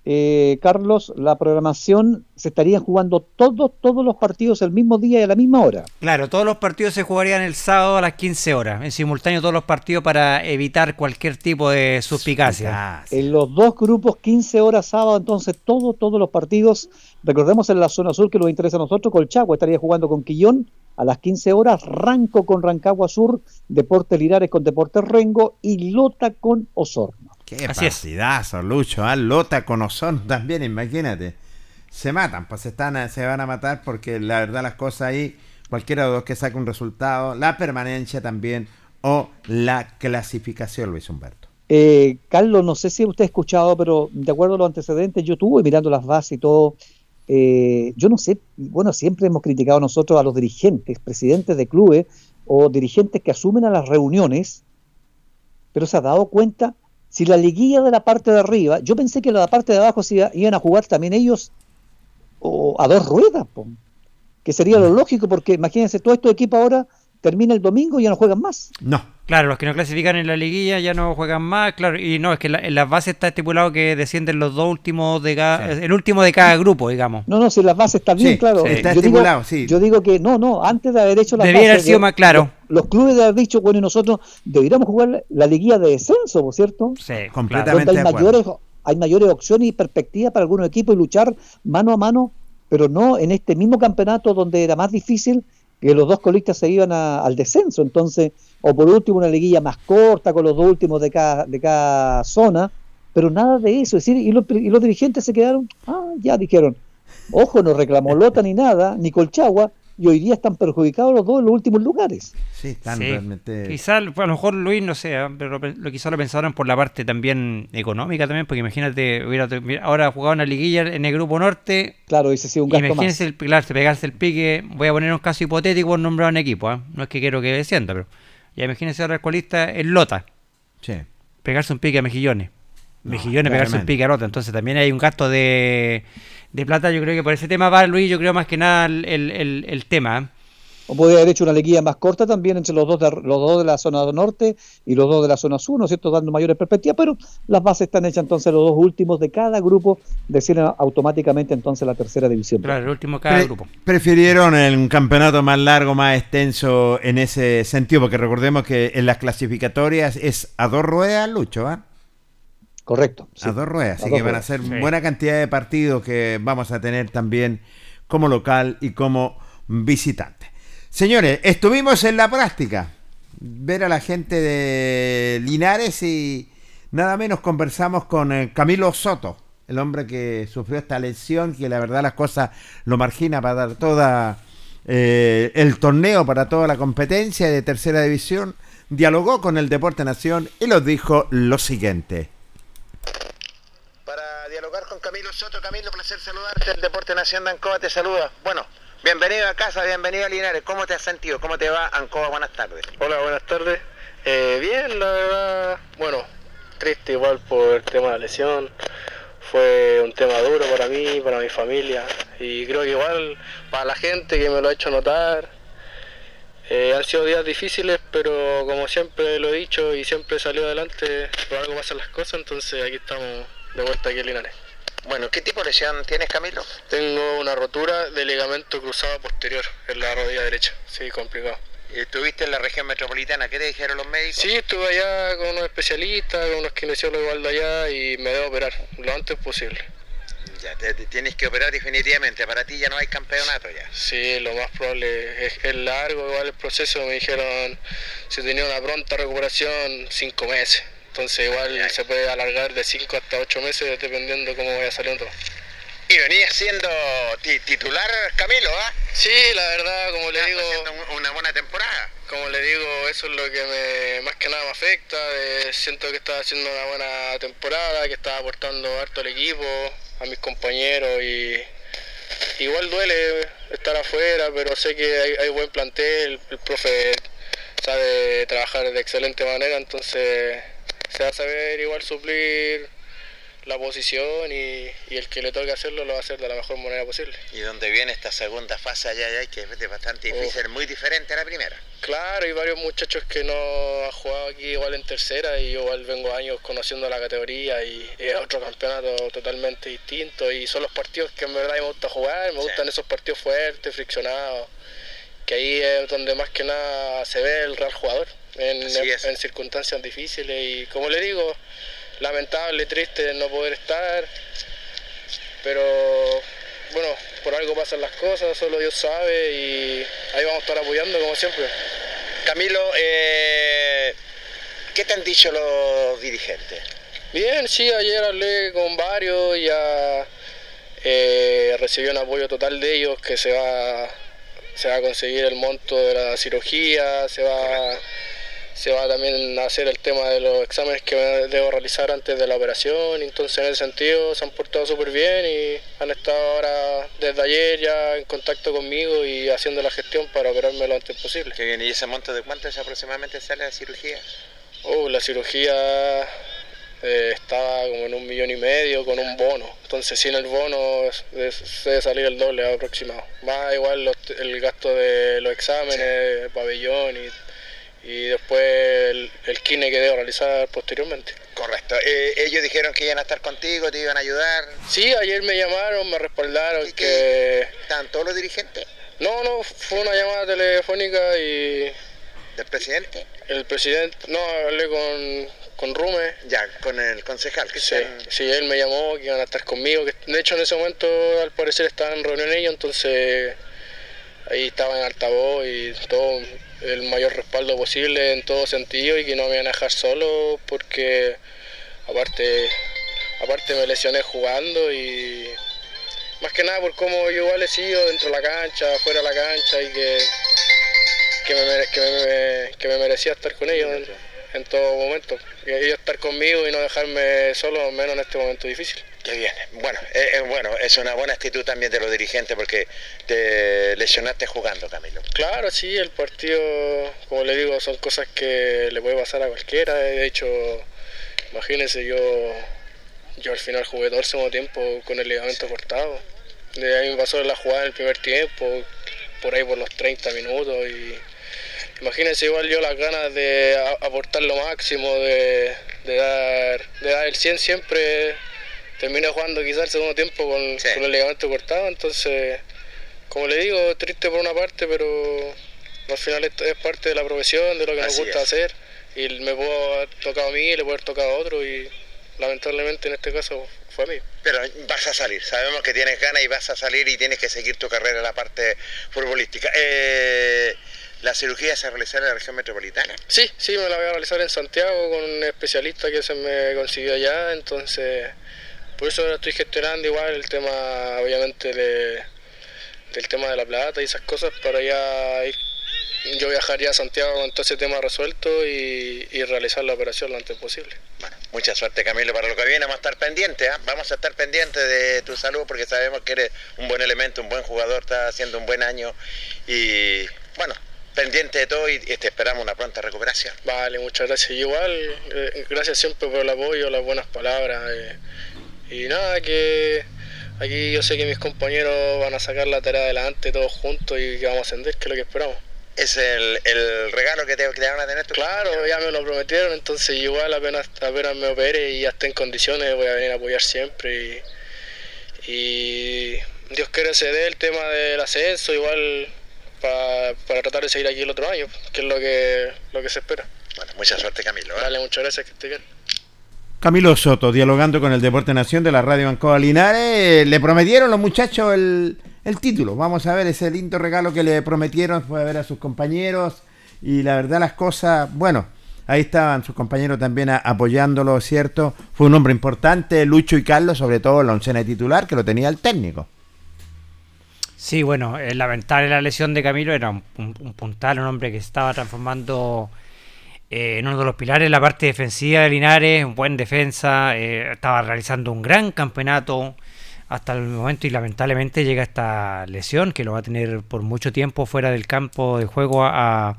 eh, Carlos, la programación se estarían jugando todos, todos los partidos el mismo día y a la misma hora. Claro, todos los partidos se jugarían el sábado a las 15 horas, en simultáneo todos los partidos para evitar cualquier tipo de suspicacia. En los dos grupos, 15 horas sábado, entonces todos, todos los partidos. Recordemos en la zona sur que nos interesa a nosotros, Colchagua estaría jugando con Quillón a las 15 horas, Ranco con Rancagua Sur, Deportes Linares con Deportes Rengo y Lota con Osorno. Qué Así es. partidazo, Lucho. ¿ah? Lota con Osorno también, imagínate. Se matan, pues se, están, se van a matar porque la verdad las cosas ahí, cualquiera de los dos que saque un resultado, la permanencia también o la clasificación, Luis Humberto. Eh, Carlos, no sé si usted ha escuchado, pero de acuerdo a los antecedentes, yo estuve mirando las bases y todo. eh, yo no sé, bueno, siempre hemos criticado nosotros a los dirigentes, presidentes de clubes o dirigentes que asumen a las reuniones, pero se ha dado cuenta, si la liguilla de la parte de arriba, yo pensé que la parte de abajo se iba- iban a jugar también ellos o a dos ruedas, po, que sería lo lógico, porque imagínense, todos estos equipos ahora termina el domingo y ya no juegan más. No, Claro, los que no clasifican en la liguilla ya no juegan más, claro, y no, es que la- en las bases está estipulado que descienden los dos últimos de cada, Sí. el último de cada grupo, digamos. No, no, si las bases están bien, Sí, claro. sí, está yo estipulado, digo, sí. Yo digo que no, no, antes de haber hecho las Debiera haber bases, sido de- más claro. Los, los clubes de haber dicho, bueno, y nosotros deberíamos jugar la liguilla de descenso, ¿por cierto? Sí, Completamente. Donde hay mayores, hay mayores opciones y perspectivas para algunos equipos y luchar mano a mano, pero no en este mismo campeonato donde era más difícil que los dos colistas se iban a- al descenso. Entonces, o por último una liguilla más corta con los dos últimos de cada, de cada zona, pero nada de eso. Es decir, y los, y los dirigentes se quedaron, ah, ya dijeron, ojo, no reclamó Lota ni nada, ni Colchagua, y hoy día están perjudicados los dos en los últimos lugares. Sí, están Sí. realmente... Quizá, a lo mejor Luis, no sé, ¿eh? pero pe- lo quizá lo pensaron por la parte también económica también, porque imagínate, hubiera ahora jugado una liguilla en el grupo norte, Claro, ese sí un gasto más. imagínense el, claro, se pegarse el pique, voy a poner un caso hipotético por nombrar un equipo, ¿eh? no es que quiero que descienda, pero ya imagínense ahora el colista el Lota, Sí. pegarse un pique a Mejillones, Mejillones pegarse un pique a Lota, entonces también hay un gasto de, de plata, yo creo que por ese tema va Luis, yo creo más que nada el, el, el- tema, ¿eh? O podría haber hecho una liguilla más corta también entre los dos de, los dos de la zona norte y los dos de la zona sur, ¿no es cierto? Dando mayores perspectivas, pero las bases están hechas entonces los dos últimos de cada grupo descienden automáticamente entonces la tercera división. claro, el último de cada Pre- grupo. Prefirieron el- un campeonato más largo, más extenso en ese sentido, porque recordemos que en las clasificatorias es a dos ruedas, Lucho, ¿ah? Correcto. sí. A dos ruedas, así dos que van a ser Sí. buena cantidad de partidos que vamos a tener también como local y como visitante. Señores, estuvimos en la práctica, ver a la gente de Linares y nada menos conversamos con eh, Camilo Soto, el hombre que sufrió esta lesión, que la verdad las cosas lo margina para dar toda eh, el torneo, para toda la competencia de tercera división. Dialogó con el Deporte Nación y nos dijo lo siguiente. Camilo Soto. Camilo, placer saludarte. El Deporte Nación de Ancoa te saluda. Bueno, bienvenido a casa, bienvenido a Linares. ¿Cómo te has sentido? ¿Cómo te va, Ancoa? Buenas tardes. Hola, buenas tardes. Eh, bien, la verdad, bueno, triste igual por el tema de la lesión. Fue un tema duro para mí, para mi familia y creo que igual para la gente que me lo ha hecho notar. Eh, han sido días difíciles, pero como siempre lo he dicho y siempre salió adelante, por algo pasan las cosas, entonces aquí estamos de vuelta aquí en Linares. Bueno, ¿qué tipo de lesión tienes, Camilo? Tengo una rotura de ligamento cruzado posterior en la rodilla derecha, sí, complicado. ¿Estuviste en la región metropolitana? ¿Qué te dijeron los médicos? Sí, estuve allá con unos especialistas, con unos kinesiólogos igual de allá y me debo operar lo antes posible. Ya, te, te tienes que operar definitivamente. Para ti ya no hay campeonato ya. Sí, lo más probable es, es largo igual el proceso. Me dijeron si tenía una pronta recuperación, cinco meses. Entonces igual se puede alargar de cinco hasta ocho meses dependiendo cómo vaya saliendo. Y venías siendo ti- titular, Camilo, ¿ah? Sí, la verdad, como le digo, haciendo un- una buena temporada. como le digo, eso es lo que me, más que nada me afecta. de- siento que estaba haciendo una buena temporada, que estaba aportando harto al equipo, a mis compañeros y igual duele estar afuera, pero sé que hay, hay buen plantel, el profe sabe trabajar de excelente manera, entonces se va a saber igual suplir la posición y, y el que le toque hacerlo lo va a hacer de la mejor manera posible. Y donde viene esta segunda fase allá, allá que es bastante difícil, muy diferente a la primera. Claro, hay varios muchachos que no han jugado aquí igual en tercera y yo igual vengo años conociendo la categoría y es otro campeonato totalmente distinto y son los partidos que en verdad me gusta jugar, me gustan esos partidos fuertes, friccionados, que ahí es donde más que nada se ve el real jugador, en, circunstancias difíciles y como le digo, lamentable, triste no poder estar, pero bueno, por algo pasan las cosas, solo Dios sabe y ahí vamos a estar apoyando como siempre. Camilo, eh, ¿qué te han dicho los dirigentes? Bien, sí, ayer hablé con varios, ya eh, recibí un apoyo total de ellos que se va, se va a conseguir el monto de la cirugía, se va, se va también a hacer el tema de los exámenes que debo realizar antes de la operación, entonces en ese sentido se han portado súper bien y han estado ahora desde ayer ya en contacto conmigo y haciendo la gestión para operarme lo antes posible. Que viene, ¿y ese monto de cuánto es aproximadamente sale la cirugía? Oh, la cirugía eh, estaba como en un millón y medio con un bono. Entonces sin el bono es- debe salir el doble aproximado. Más igual los- el gasto de los exámenes, el pabellón y, y después el, el kine que debo realizar posteriormente. Correcto. Eh, ellos dijeron que iban a estar contigo, te iban a ayudar. Sí, ayer me llamaron, me respaldaron que... ¿Estaban todos los dirigentes? No, no, fue una llamada telefónica y... ¿Del presidente? El presidente, no, hablé con, con Rume. Ya, con el concejal. Que Sí, están- sí, él me llamó, que iban a estar conmigo. Que, de hecho, en ese momento, al parecer, estaban en reunión ellos, entonces ahí estaba en altavoz y todo el mayor respaldo posible en todo sentido y que no me iban a dejar solo porque, aparte, aparte me lesioné jugando y más que nada por cómo yo igual he sido dentro de la cancha, fuera de la cancha y que, que, me, que, me, merecía estar con ellos en, todo momento. Ellos estar conmigo y no dejarme solo, menos en este momento difícil. Bueno, eh, eh, bueno, es una buena actitud también de los dirigentes porque te lesionaste jugando, Camilo. Claro, sí, el partido, como le digo, son cosas que le puede pasar a cualquiera. De hecho, imagínense, yo, yo al final jugué todo el segundo tiempo con el ligamento cortado. De ahí me pasó la jugada en el primer tiempo, por ahí por los 30 minutos. y Imagínense igual yo las ganas de aportar lo máximo, de, de dar, de dar el 100 siempre. Terminé jugando quizás el segundo tiempo con, con el ligamento cortado, entonces como le digo, triste por una parte, pero al final esto es parte de la profesión, de lo que nos gusta es. hacer. Y me puedo haber tocado a mí, le puede haber tocado a otro, y lamentablemente en este caso fue a mí. Pero vas a salir, sabemos que tienes ganas y vas a salir y tienes que seguir tu carrera en la parte futbolística. Eh, ¿La cirugía se realizará en la región metropolitana? Sí, sí, me la voy a realizar en Santiago con un especialista que se me consiguió allá, entonces por eso ahora estoy gestionando igual el tema, obviamente, de- del tema de la plata y esas cosas para ya ir- yo viajaría a Santiago con todo ese tema resuelto y, y realizar la operación lo antes posible. Mucha suerte Camilo para lo que viene, vamos a estar pendientes, ¿ah? vamos a estar pendientes de tu salud porque sabemos que eres un buen elemento, un buen jugador, estás haciendo un buen año y bueno, pendiente de todo y, y te esperamos una pronta recuperación. Vale, muchas gracias. Igual, eh, gracias siempre por el apoyo, las buenas palabras. eh, y nada, que aquí yo sé que mis compañeros van a sacar la tarea adelante todos juntos y que vamos a ascender, que es lo que esperamos. es el, el regalo que te, que te van a tener tus Claro, ya me lo prometieron, entonces igual apenas, apenas me opere y ya esté en condiciones voy a venir a apoyar siempre y, y Dios quiere se dé el tema del ascenso igual pa- para tratar de seguir aquí el otro año, que es lo que, lo que se espera. Bueno, mucha suerte Camilo. ¿eh? Dale, muchas gracias, que esté bien. Camilo Soto, dialogando con el Deporte Nación de la Radio Ancoa Linares. Le prometieron los muchachos el, el título. Vamos a ver ese lindo regalo que le prometieron. Fue a ver a sus compañeros. Y la verdad, las cosas, bueno, ahí estaban sus compañeros también apoyándolo, ¿cierto? Fue un hombre importante, Lucho y Carlos, sobre todo la oncena titular, que lo tenía el técnico. Sí, bueno, lamentable la lesión de Camilo, era un, un- un puntal, un hombre que estaba transformando eh, en uno de los pilares la parte defensiva de Linares, un buen defensa, eh, estaba realizando un gran campeonato hasta el momento y lamentablemente llega esta lesión que lo va a tener por mucho tiempo fuera del campo de juego a,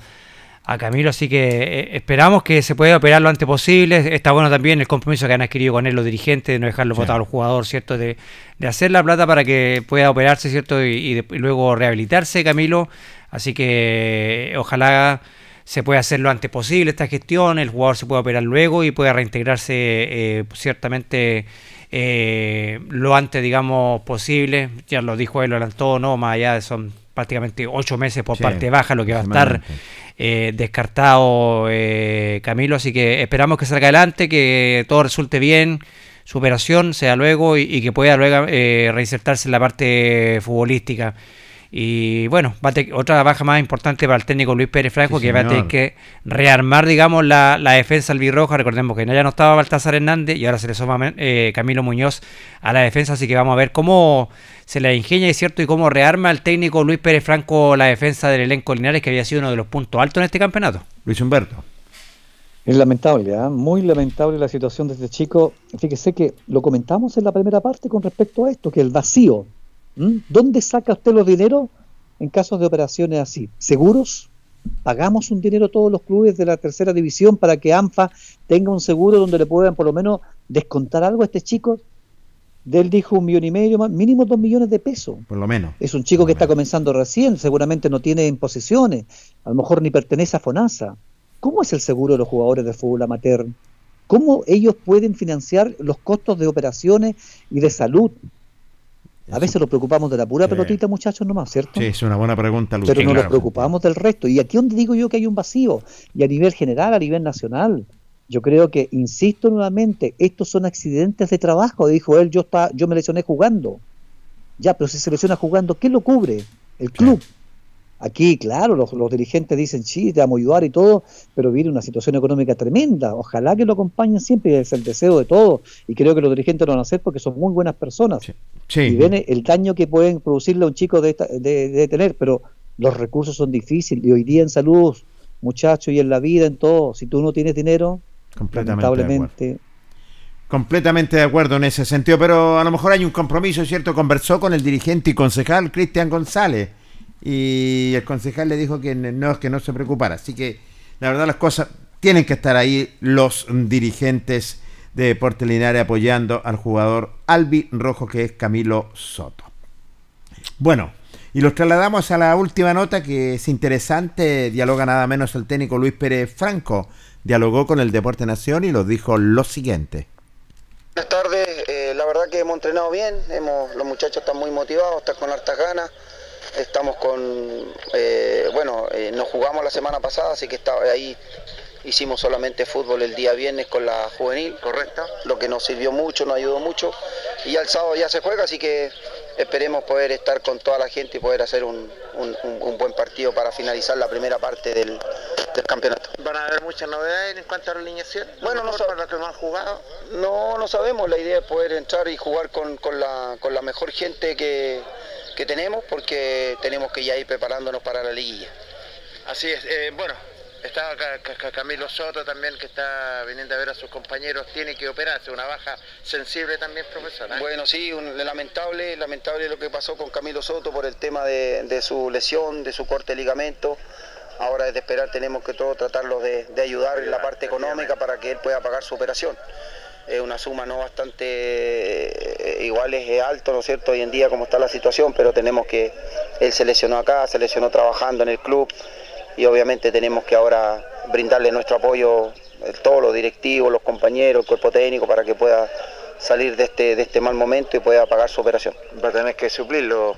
Camilo, así que eh, esperamos que se pueda operar lo antes posible. Está bueno también el compromiso que han adquirido con él los dirigentes de no dejarlo Sí. votado al jugador, ¿cierto? De, de hacer la plata para que pueda operarse, ¿cierto? Y, y de- y luego rehabilitarse Camilo. Así que ojalá se pueda hacer lo antes posible esta gestión, el jugador se pueda operar luego y pueda reintegrarse eh, ciertamente eh, lo antes, digamos, posible. Ya lo dijo él, lo adelantó, ¿no? Más allá de son prácticamente ocho meses por Sí, parte baja, lo que va a estar eh, descartado eh, Camilo, así que esperamos que salga adelante, que todo resulte bien, su operación sea luego y, y que pueda luego eh, reinsertarse en la parte futbolística. Y bueno, va a otra baja más importante para el técnico Luis Pérez Franco, Sí, que va a tener que rearmar, digamos, la, la defensa albirroja. Recordemos que ya no estaba Baltasar Hernández y ahora se le suma eh, Camilo Muñoz a la defensa, así que vamos a ver cómo se la ingenia, es cierto, y cómo rearma el técnico Luis Pérez Franco la defensa del elenco Linares, que había sido uno de los puntos altos en este campeonato. Luis Humberto. Es lamentable, ¿ah? muy lamentable la situación de este chico. Fíjese que lo comentamos en la primera parte con respecto a esto, que el vacío. ¿M? ¿Dónde saca usted los dineros en casos de operaciones así? ¿Seguros? ¿Pagamos un dinero todos los clubes de la tercera división para que ANFA tenga un seguro donde le puedan por lo menos descontar algo a este chico? De él dijo un millón y medio, mínimo dos millones de pesos. Por lo menos. Es un chico que está comenzando recién, seguramente no tiene imposiciones, a lo mejor ni pertenece a FONASA. ¿Cómo es el seguro de los jugadores de fútbol amateur? ¿Cómo ellos pueden financiar los costos de operaciones y de salud? A veces nos preocupamos de la pura Sí. pelotita, muchachos, nomás, ¿cierto? Sí, es una buena pregunta, Luis. Pero no nos preocupamos del resto. Y aquí donde digo yo que hay un vacío, y a nivel general, a nivel nacional, yo creo que, insisto nuevamente, estos son accidentes de trabajo, dijo él, yo, está, yo me lesioné jugando. Ya, pero si se lesiona jugando, ¿quién lo cubre? El club. Aquí, claro, los, los dirigentes dicen, sí, te vamos a ayudar y todo, pero viene una situación económica tremenda. Ojalá que lo acompañen siempre, es el deseo de todos, y creo que los dirigentes lo van a hacer porque son muy buenas personas. Sí. Y ven el daño que pueden producirle a un chico de, esta- de, de tener, pero los recursos son difíciles, y hoy día en salud, muchachos, y en la vida, en todo, si tú no tienes dinero, lamentablemente... Completamente de acuerdo en ese sentido, pero a lo mejor hay un compromiso, ¿cierto? Conversó con el dirigente y concejal Cristian González y el concejal le dijo que no, que no se preocupara. Así que la verdad las cosas tienen que estar ahí los dirigentes de Deportes Linares apoyando al jugador Albi Rojo que es Camilo Soto. Bueno, y los trasladamos a la última nota que es interesante, dialoga nada menos el técnico Luis Pérez Franco, dialogó con el Deporte Nación y nos dijo lo siguiente. Buenas tardes, eh, la verdad que hemos entrenado bien, hemos, los muchachos están muy motivados, están con hartas ganas, estamos con, eh, bueno, eh, nos jugamos la semana pasada, así que estaba ahí, hicimos solamente fútbol el día viernes con la juvenil, correcta, lo que nos sirvió mucho, nos ayudó mucho, y ya el sábado ya se juega, así que esperemos poder estar con toda la gente y poder hacer un, un- un- un buen partido para finalizar la primera parte del, del campeonato. ¿Van a haber muchas novedades en cuanto a la alineación? Bueno, no para los que no han jugado. No, no sabemos. La idea es poder entrar y jugar con, con la, con la mejor gente que, que tenemos porque tenemos que ya ir preparándonos para la liguilla. Así es. eh, bueno, Ca- Camilo Soto también que está viniendo a ver a sus compañeros. Tiene que operarse, una baja sensible también, profesor. ¿eh? Bueno, sí, un- lamentable, lamentable lo que pasó con Camilo Soto por el tema de, de su lesión, de su corte de ligamento. Ahora es de esperar, tenemos que todos tratarlos de, de ayudar en la parte económica para que él pueda pagar su operación. Es una suma no bastante eh, igual es alto, ¿no es cierto? Hoy en día como está la situación, pero tenemos que, él se lesionó acá, se lesionó trabajando en el club y obviamente tenemos que ahora brindarle nuestro apoyo, todos los directivos, los compañeros, el cuerpo técnico, para que pueda salir de este, de este mal momento y pueda pagar su operación. Va a tener que suplirlo.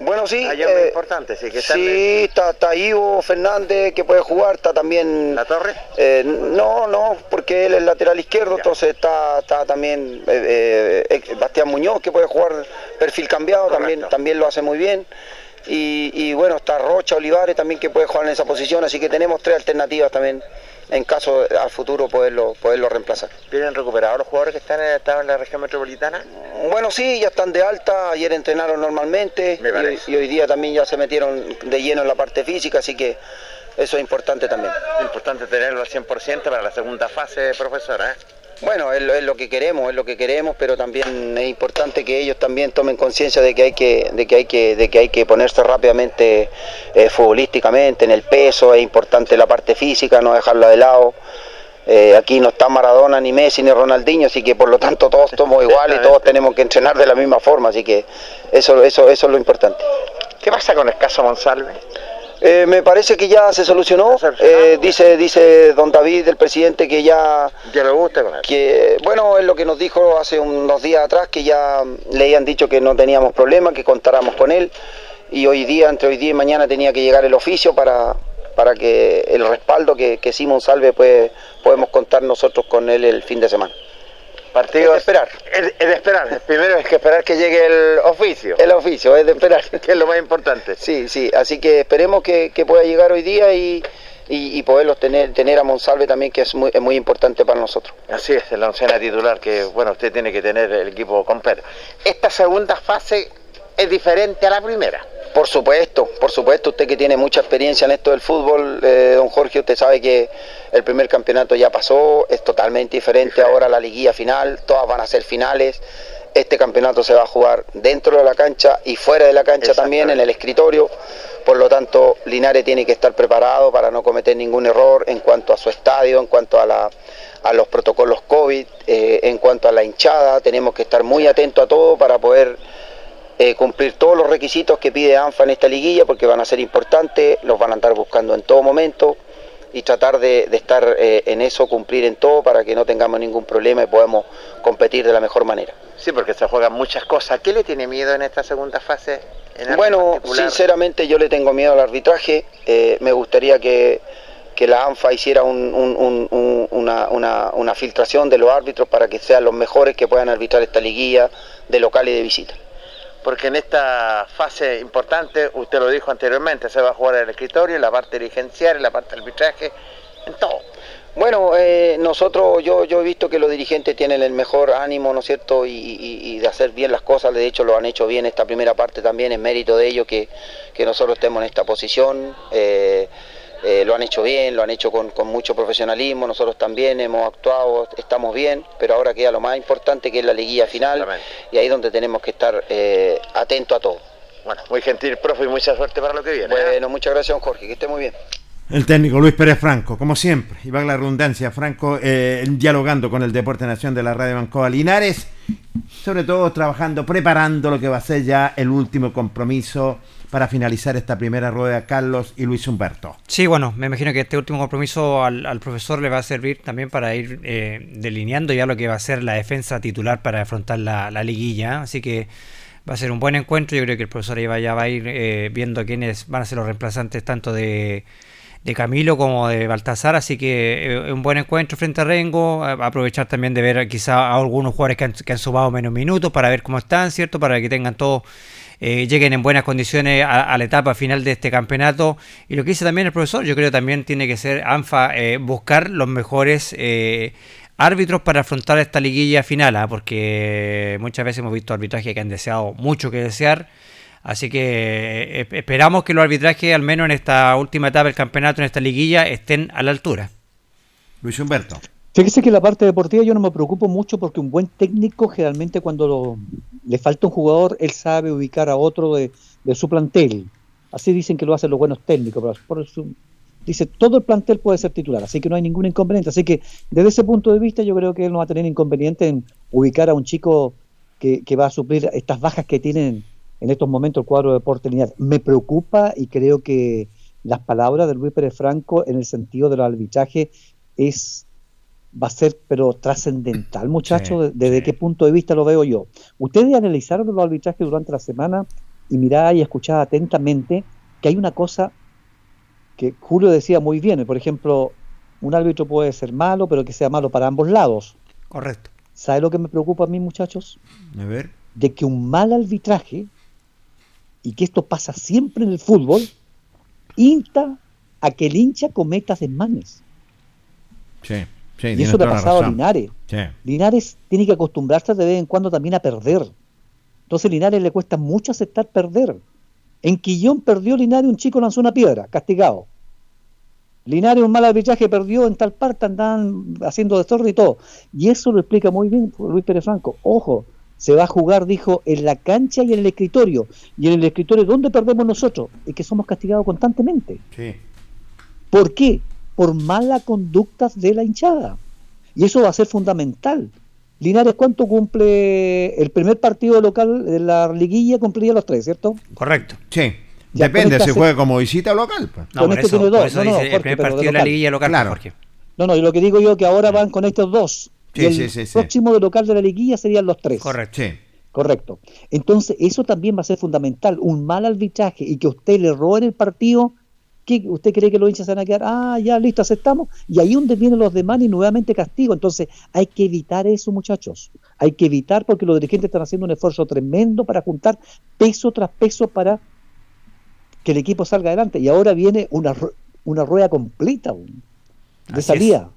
Bueno, sí. Hay hombres importantes, sí, que sí, está, está Ivo Fernández que puede jugar, está también... ¿La Torre? Eh, no, no, porque él es lateral izquierdo, entonces está, está también eh, eh, eh, Bastián Muñoz que puede jugar perfil cambiado, también, también lo hace muy bien. Y, y bueno, está Rocha Olivares también que puede jugar en esa posición, así que tenemos tres alternativas también en caso al futuro poderlo, poderlo reemplazar. ¿Vienen recuperados los jugadores que están en, estaban en la región metropolitana? Bueno, sí, ya están de alta, ayer entrenaron normalmente y hoy día también ya se metieron de lleno en la parte física, así que eso es importante también. Importante tenerlo al 100% para la segunda fase, profesora. ¿eh? Bueno, es lo, es lo que queremos, es lo que queremos, pero también es importante que ellos también tomen conciencia de que hay que, de que hay que, de que hay que ponerse rápidamente eh, futbolísticamente, en el peso, es importante la parte física, no dejarla de lado. Eh, aquí no está Maradona, ni Messi, ni Ronaldinho, así que por lo tanto todos somos iguales y todos tenemos que entrenar de la misma forma, así que eso, eso, eso es lo importante. ¿Qué pasa con el caso Monsalve? Eh, me parece que ya se solucionó. Eh, dice, dice don David, el presidente, que ya. Ya le gusta con él. Que, bueno, es lo que nos dijo hace unos días atrás, que ya le habían dicho que no teníamos problema, que contáramos con él. Y hoy día, entre hoy día y mañana, tenía que llegar el oficio para, para que el respaldo que, que Simón Salve, pues podemos contar nosotros con él el fin de semana. Partido Es de esperar. Es, es de esperar. Primero es que esperar que llegue el oficio. El oficio, es de esperar. <laughs> Que es lo más importante. Sí, sí, así que esperemos que, que pueda llegar hoy día y, y, y poderlos tener, tener a Monsalve también, que es muy, es muy importante para nosotros. Así es, la oncena titular que, bueno, usted tiene que tener el equipo completo. Esta segunda fase es diferente a la primera. Por supuesto, por supuesto, usted que tiene mucha experiencia en esto del fútbol, eh, don Jorge, usted sabe que el primer campeonato ya pasó, es totalmente diferente ahora la liguilla final, todas van a ser finales. Este campeonato se va a jugar dentro de la cancha y fuera de la cancha también, en el escritorio. Por lo tanto, Linares tiene que estar preparado para no cometer ningún error en cuanto a su estadio, en cuanto a, la, a los protocolos COVID, eh, en cuanto a la hinchada. Tenemos que estar muy atentos a todo para poder eh, cumplir todos los requisitos que pide ANFA en esta liguilla porque van a ser importantes, los van a andar buscando en todo momento y tratar de, de estar eh, en eso, cumplir en todo para que no tengamos ningún problema y podamos competir de la mejor manera. Sí, porque se juegan muchas cosas. ¿Qué le tiene miedo en esta segunda fase? En Bueno, particular? sinceramente yo le tengo miedo al arbitraje, eh, me gustaría que, que la ANFA hiciera un- un- un- un- una, una- una filtración de los árbitros para que sean los mejores que puedan arbitrar esta liguilla de local y de visita. Porque en esta fase importante, usted lo dijo anteriormente, se va a jugar el escritorio, la parte dirigencial, en la parte arbitraje, en todo. Bueno, eh, nosotros, yo, yo he visto que los dirigentes tienen el mejor ánimo, ¿no es cierto?, y, de hacer bien las cosas, de hecho lo han hecho bien esta primera parte también, en mérito de ellos que, que nosotros estemos en esta posición, eh, eh, lo han hecho bien, lo han hecho con, con mucho profesionalismo, nosotros también hemos actuado, estamos bien, pero ahora queda lo más importante que es la liguilla final, y ahí es donde tenemos que estar eh, atentos a todo. Bueno, muy gentil, profe, y mucha suerte para lo que viene. ¿eh? Bueno, muchas gracias, don Jorge, que esté muy bien. El técnico Luis Pérez Franco, como siempre, y va la redundancia, Franco eh, dialogando con el Deporte Nación de la Radio Bancoa Linares, sobre todo trabajando, preparando lo que va a ser ya el último compromiso para finalizar esta primera rueda Carlos y Luis Humberto. Sí, bueno, me imagino que este último compromiso al, profesor le va a servir también para ir eh, delineando ya lo que va a ser la defensa titular para afrontar la, la liguilla. Así que va a ser un buen encuentro. Yo creo que el profesor ya va a ir eh, viendo quiénes van a ser los reemplazantes tanto de, Camilo como de Baltasar. Así que eh, un buen encuentro frente a Rengo. A- aprovechar también de ver quizá a algunos jugadores que han, que han sumado menos minutos para ver cómo están, ¿cierto? Para que tengan todo eh, lleguen en buenas condiciones a, la etapa final de este campeonato. Y lo que dice también el profesor, yo creo que también tiene que ser ANFA eh, buscar los mejores eh, árbitros para afrontar esta liguilla final, ¿ah? porque muchas veces hemos visto arbitrajes que han deseado mucho que desear. Así que esperamos que los arbitrajes, al menos en esta última etapa del campeonato, en esta liguilla, estén a la altura. Luis Humberto. Fíjese que la parte deportiva yo no me preocupo mucho porque un buen técnico generalmente cuando lo- le falta un jugador, él sabe ubicar a otro de, su plantel. Así dicen que lo hacen los buenos técnicos. pero dice, todo el plantel puede ser titular, así que no hay ningún inconveniente. Así que desde ese punto de vista yo creo que él no va a tener inconveniente en ubicar a un chico que, que va a suplir estas bajas que tienen en estos momentos el cuadro de Deportes Linares. Me preocupa y creo que, las palabras de Luis Pérez Franco en el sentido del arbitraje es va a ser pero trascendental, muchachos, desde qué punto de vista lo veo yo. Ustedes analizaron los arbitrajes durante la semana y mirá y escuchá atentamente que hay una cosa que Julio decía muy bien, por ejemplo, un árbitro puede ser malo, pero que sea malo para ambos lados. Correcto. ¿Sabe lo que me preocupa a mí, muchachos? A ver. De que un mal arbitraje, y que esto pasa siempre en el fútbol, insta a que el hincha cometa desmanes. Sí, sí, y eso le ha pasado a. Linares. Sí. Linares tiene que acostumbrarse de vez en cuando también a perder. Entonces Linares le cuesta mucho aceptar perder. En Quillón perdió Linares, un chico lanzó una piedra, castigado. Linares, un mal arbitraje, perdió en tal parte, andaban haciendo desorden y todo. Y eso lo explica muy bien Luis Pérez Franco. Ojo, se va a jugar, dijo, en la cancha y en el escritorio. Y en el escritorio, ¿dónde perdemos nosotros? Es que somos castigados constantemente. Sí. ¿Por qué? Por malas conductas de la hinchada. Y eso va a ser fundamental. Linares, ¿cuánto cumple el primer partido local de la liguilla? Cumpliría los tres, ¿cierto? Correcto. Sí. Ya, Depende si esta juega como visita o local. pues. No, Con por este eso, tiene por dos. eso No, no, dice el primer partido de de la liguilla local, Claro. Jorge. No, no, y lo que digo yo que ahora van con estos dos. Sí, y el sí, sí, sí. próximo de local de la liguilla serían los tres. Correcto. Sí. Correcto. Entonces, eso también va a ser fundamental. Un mal arbitraje y que usted le robe el partido, ¿qué, ¿usted cree que los hinchas se van a quedar? Ah, ya, listo, aceptamos. Y ahí donde vienen los demás y nuevamente castigo. Entonces, hay que evitar eso, muchachos. Hay que evitar porque los dirigentes están haciendo un esfuerzo tremendo para juntar peso tras peso para que el equipo salga adelante. Y ahora viene una, una rueda completa un- de Así salida.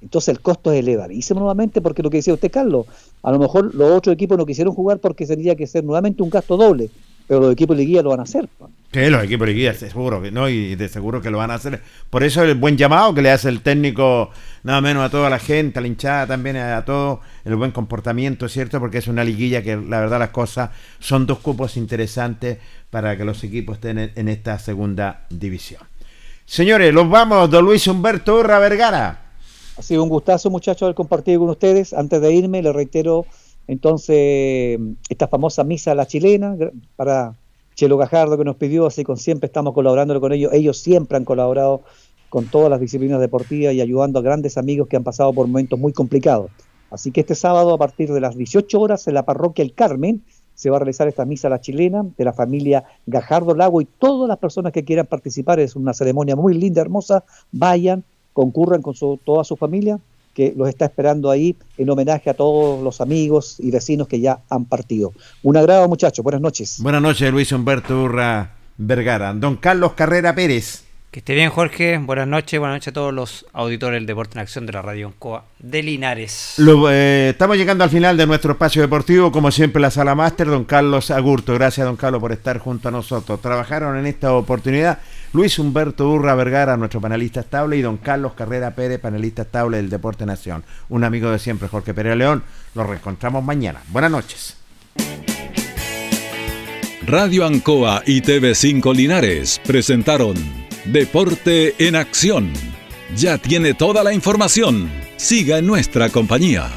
Entonces el costo es elevadísimo nuevamente porque lo que decía usted, Carlos, a lo mejor los otros equipos no quisieron jugar porque tendría que ser nuevamente un gasto doble, pero los equipos de liguilla lo van a hacer. Sí, los equipos guía, seguro que no, y de seguro que lo van a hacer. Por eso el buen llamado que le hace el técnico, nada menos a toda la gente, a la hinchada también, a todo, el buen comportamiento, ¿cierto? Porque es una liguilla que la verdad las cosas son dos cupos interesantes para que los equipos estén en, esta segunda división. Señores, los vamos, don Luis Humberto Urra Vergara. Ha sido un gustazo, muchachos, haber compartido con ustedes. Antes de irme, les reitero entonces esta famosa misa a la chilena para Chelo Gajardo que nos pidió, así con siempre estamos colaborando con ellos. Ellos siempre han colaborado con todas las disciplinas deportivas y ayudando a grandes amigos que han pasado por momentos muy complicados. Así que este sábado, a partir de las 18 horas, en la parroquia El Carmen, se va a realizar esta misa a la chilena de la familia Gajardo Lago y todas las personas que quieran participar. Es una ceremonia muy linda, hermosa. Vayan, concurran con su- toda su familia, que los está esperando ahí en homenaje a todos los amigos y vecinos que ya han partido. Un agrado, muchachos. Buenas noches. Buenas noches, Luis Humberto Urra Vergara. Don Carlos Carrera Pérez. Que esté bien, Jorge. Buenas noches. Buenas noches a todos los auditores del Deporte en Acción de la Radio Ancoa de Linares. Lo- eh, estamos llegando al final de nuestro espacio deportivo, como siempre la sala máster, don Carlos Agurto. Gracias, don Carlos, por estar junto a nosotros. Trabajaron en esta oportunidad Luis Humberto Urra Vergara, nuestro panelista estable, y don Carlos Carrera Pérez, panelista estable del Deporte Nación. Un amigo de siempre, Jorge Pérez León. Los reencontramos mañana. Buenas noches. Radio Ancoa y TV5 Linares presentaron Deporte en Acción. Ya tiene toda la información. Siga en nuestra compañía.